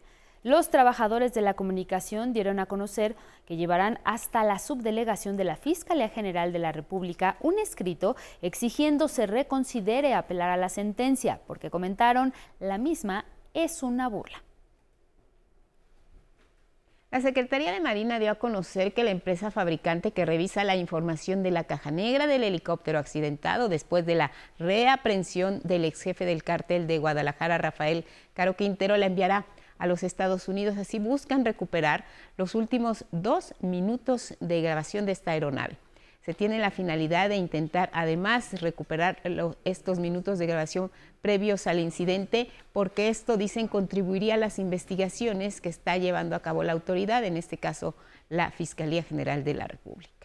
Los trabajadores de la comunicación dieron a conocer que llevarán hasta la subdelegación de la Fiscalía General de la República un escrito exigiendo se reconsidere apelar a la sentencia, porque comentaron la misma es una burla. La Secretaría de Marina dio a conocer que la empresa fabricante que revisa la información de la caja negra del helicóptero accidentado después de la reaprensión del ex jefe del cártel de Guadalajara, Rafael Caro Quintero, la enviará a los Estados Unidos. Así buscan recuperar los últimos dos minutos de grabación de esta aeronave. Se tiene la finalidad de intentar además recuperar estos minutos de grabación previos al incidente, porque esto, dicen, contribuiría a las investigaciones que está llevando a cabo la autoridad, en este caso la Fiscalía General de la República.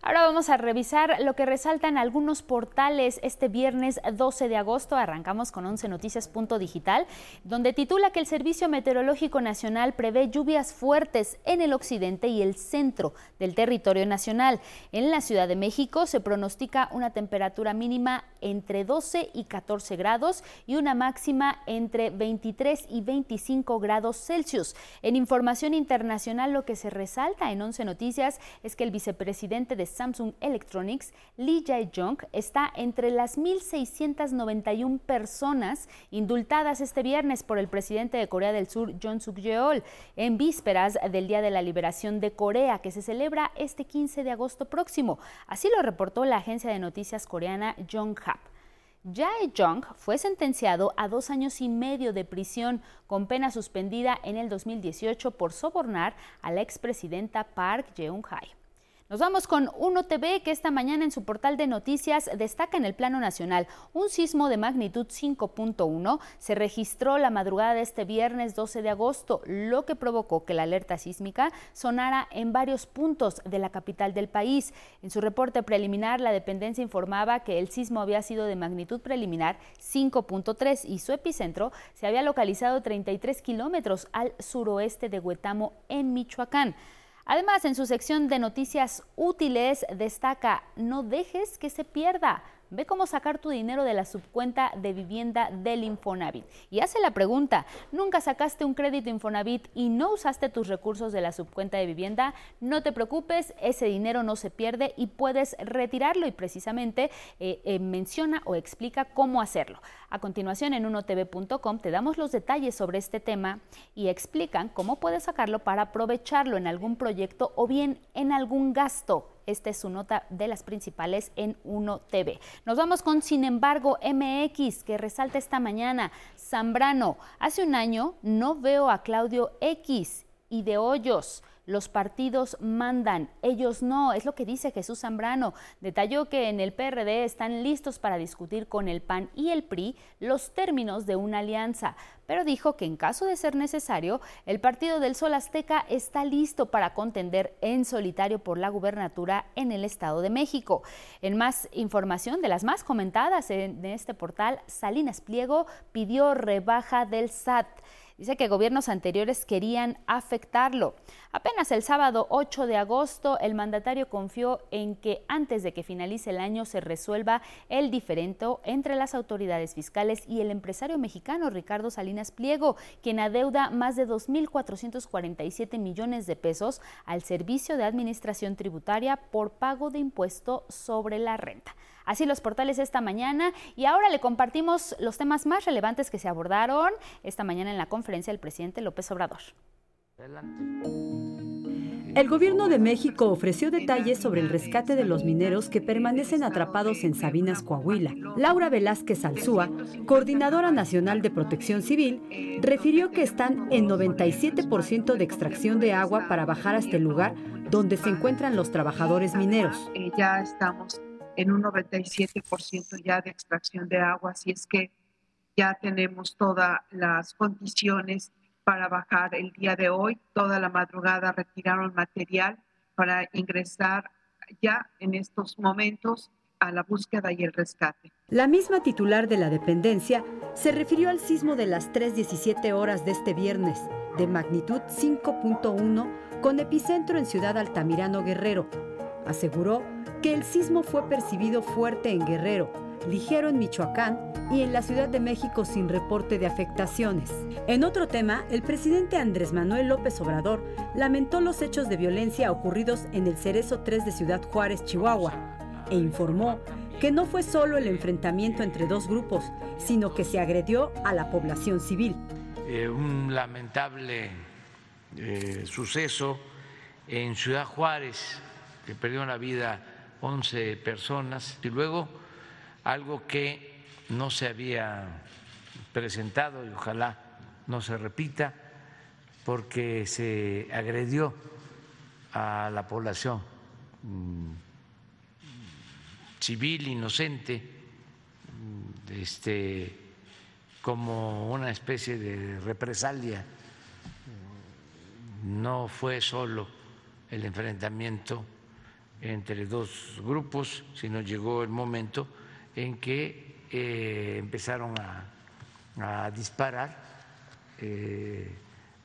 Ahora vamos a revisar lo que resaltan algunos portales este viernes 12 de agosto. Arrancamos con 11 Noticias.digital, donde titula que el Servicio Meteorológico Nacional prevé lluvias fuertes en el occidente y el centro del territorio nacional. En la Ciudad de México se pronostica una temperatura mínima entre 12 y 14 grados y una máxima entre 23 y 25 grados Celsius. En información internacional, lo que se resalta en 11 Noticias es que el vicepresidente de Samsung Electronics, Lee Jae-jong, está entre las 1.691 personas indultadas este viernes por el presidente de Corea del Sur, John Suk-yeol, en vísperas del Día de la Liberación de Corea, que se celebra este 15 de agosto próximo. Así lo reportó la agencia de noticias coreana Yonhap. Jae-jong fue sentenciado a dos años y medio de prisión con pena suspendida en el 2018 por sobornar a la expresidenta Park Geun-hye. Nos vamos con Uno TV que esta mañana en su portal de noticias destaca en el plano nacional un sismo de magnitud 5.1 se registró la madrugada de este viernes 12 de agosto, lo que provocó que la alerta sísmica sonara en varios puntos de la capital del país. En su reporte preliminar, la dependencia informaba que el sismo había sido de magnitud preliminar 5.3 y su epicentro se había localizado 33 kilómetros al suroeste de Huetamo, en Michoacán. Además, en su sección de noticias útiles destaca, no dejes que se pierda. Ve cómo sacar tu dinero de la subcuenta de vivienda del Infonavit. Y hace la pregunta, ¿nunca sacaste un crédito Infonavit y no usaste tus recursos de la subcuenta de vivienda? No te preocupes, ese dinero no se pierde y puedes retirarlo y precisamente eh, eh, menciona o explica cómo hacerlo. A continuación en unotv.com te damos los detalles sobre este tema y explican cómo puedes sacarlo para aprovecharlo en algún proyecto o bien en algún gasto esta es su nota de las principales en 1 TV. Nos vamos con Sin embargo MX, que resalta esta mañana. Zambrano, hace un año no veo a Claudio X y de Hoyos los partidos mandan, ellos no, es lo que dice Jesús Zambrano. Detalló que en el PRD están listos para discutir con el PAN y el PRI los términos de una alianza, pero dijo que en caso de ser necesario, el Partido del Sol Azteca está listo para contender en solitario por la gubernatura en el Estado de México. En más información de las más comentadas en este portal, Salinas Pliego pidió rebaja del SAT. Dice que gobiernos anteriores querían afectarlo. Apenas el sábado 8 de agosto, el mandatario confió en que antes de que finalice el año se resuelva el diferendo entre las autoridades fiscales y el empresario mexicano Ricardo Salinas Pliego, quien adeuda más de 2.447 millones de pesos al Servicio de Administración Tributaria por pago de impuesto sobre la renta. Así los portales esta mañana y ahora le compartimos los temas más relevantes que se abordaron esta mañana en la conferencia del presidente López Obrador. El gobierno de México ofreció detalles sobre el rescate de los mineros que permanecen atrapados en Sabinas, Coahuila. Laura Velázquez Alzúa, coordinadora nacional de protección civil, refirió que están en 97% de extracción de agua para bajar hasta el lugar donde se encuentran los trabajadores mineros. Eh, ya estamos en un 97% ya de extracción de agua, así es que ya tenemos todas las condiciones para bajar el día de hoy. Toda la madrugada retiraron material para ingresar ya en estos momentos a la búsqueda y el rescate. La misma titular de la dependencia se refirió al sismo de las 3.17 horas de este viernes, de magnitud 5.1, con epicentro en Ciudad Altamirano Guerrero. Aseguró que el sismo fue percibido fuerte en Guerrero, ligero en Michoacán y en la Ciudad de México sin reporte de afectaciones. En otro tema, el presidente Andrés Manuel López Obrador lamentó los hechos de violencia ocurridos en el Cerezo 3 de Ciudad Juárez, Chihuahua, e informó que no fue solo el enfrentamiento entre dos grupos, sino que se agredió a la población civil. Eh, un lamentable eh, suceso en Ciudad Juárez, que perdió la vida 11 personas y luego algo que no se había presentado y ojalá no se repita porque se agredió a la población mm, civil inocente mm, este como una especie de represalia. No fue solo el enfrentamiento entre dos grupos, sino llegó el momento en que eh, empezaron a, disparar eh,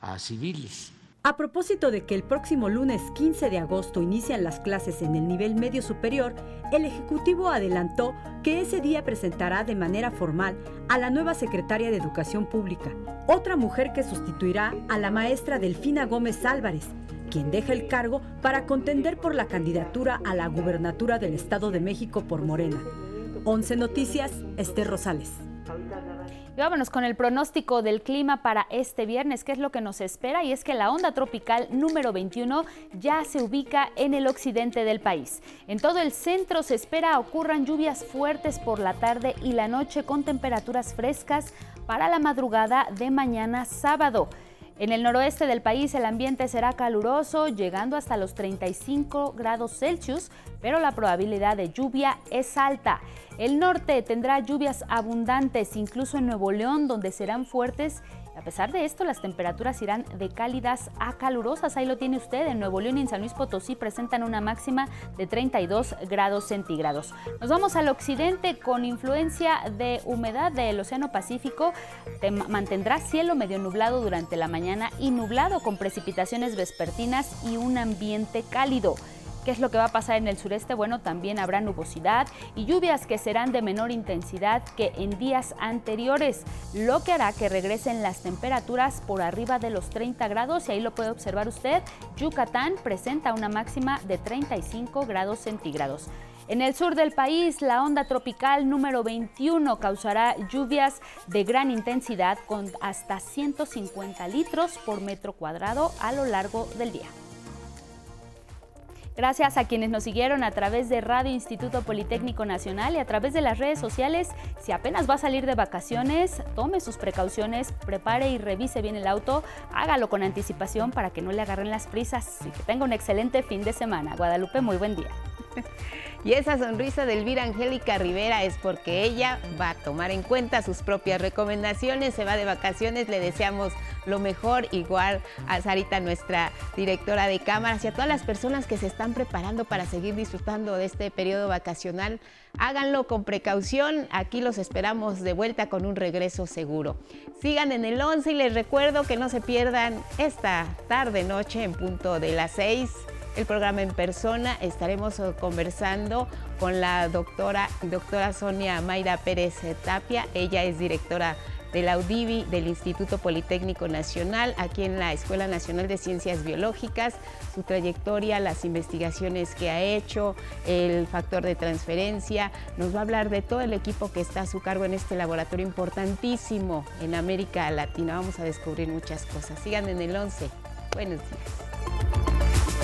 a civiles. A propósito de que el próximo lunes 15 de agosto inician las clases en el nivel medio superior, el Ejecutivo adelantó que ese día presentará de manera formal a la nueva secretaria de Educación Pública, otra mujer que sustituirá a la maestra Delfina Gómez Álvarez, quien deja el cargo para contender por la candidatura a la gubernatura del Estado de México por Morena. 11 Noticias, Esther Rosales. Y vámonos con el pronóstico del clima para este viernes, qué es lo que nos espera y es que la onda tropical número 21 ya se ubica en el occidente del país. En todo el centro se espera ocurran lluvias fuertes por la tarde y la noche con temperaturas frescas para la madrugada de mañana sábado. En el noroeste del país el ambiente será caluroso, llegando hasta los 35 grados Celsius, pero la probabilidad de lluvia es alta. El norte tendrá lluvias abundantes, incluso en Nuevo León, donde serán fuertes. A pesar de esto, las temperaturas irán de cálidas a calurosas. Ahí lo tiene usted. En Nuevo León y en San Luis Potosí presentan una máxima de 32 grados centígrados. Nos vamos al occidente con influencia de humedad del Océano Pacífico. Te mantendrá cielo medio nublado durante la mañana y nublado con precipitaciones vespertinas y un ambiente cálido. ¿Qué es lo que va a pasar en el sureste? Bueno, también habrá nubosidad y lluvias que serán de menor intensidad que en días anteriores, lo que hará que regresen las temperaturas por arriba de los 30 grados y ahí lo puede observar usted. Yucatán presenta una máxima de 35 grados centígrados. En el sur del país, la onda tropical número 21 causará lluvias de gran intensidad con hasta 150 litros por metro cuadrado a lo largo del día. Gracias a quienes nos siguieron a través de Radio Instituto Politécnico Nacional y a través de las redes sociales. Si apenas va a salir de vacaciones, tome sus precauciones, prepare y revise bien el auto, hágalo con anticipación para que no le agarren las prisas y que tenga un excelente fin de semana. Guadalupe, muy buen día. Y esa sonrisa de Elvira Angélica Rivera es porque ella va a tomar en cuenta sus propias recomendaciones, se va de vacaciones, le deseamos lo mejor, igual a Sarita, nuestra directora de cámaras, y a todas las personas que se están preparando para seguir disfrutando de este periodo vacacional. Háganlo con precaución, aquí los esperamos de vuelta con un regreso seguro. Sigan en el 11 y les recuerdo que no se pierdan esta tarde, noche en punto de las 6 el programa en persona. Estaremos eh, conversando con la doctora, doctora Sonia Mayra Pérez Tapia. Ella es directora de la UDIVI del Instituto Politécnico Nacional, aquí en la Escuela Nacional de Ciencias Biológicas, su trayectoria, las investigaciones que ha hecho, el factor de transferencia. Nos va a hablar de todo el equipo que está a su cargo en este laboratorio importantísimo en América Latina. Vamos a descubrir muchas cosas. Sigan en el 11. Buenos días.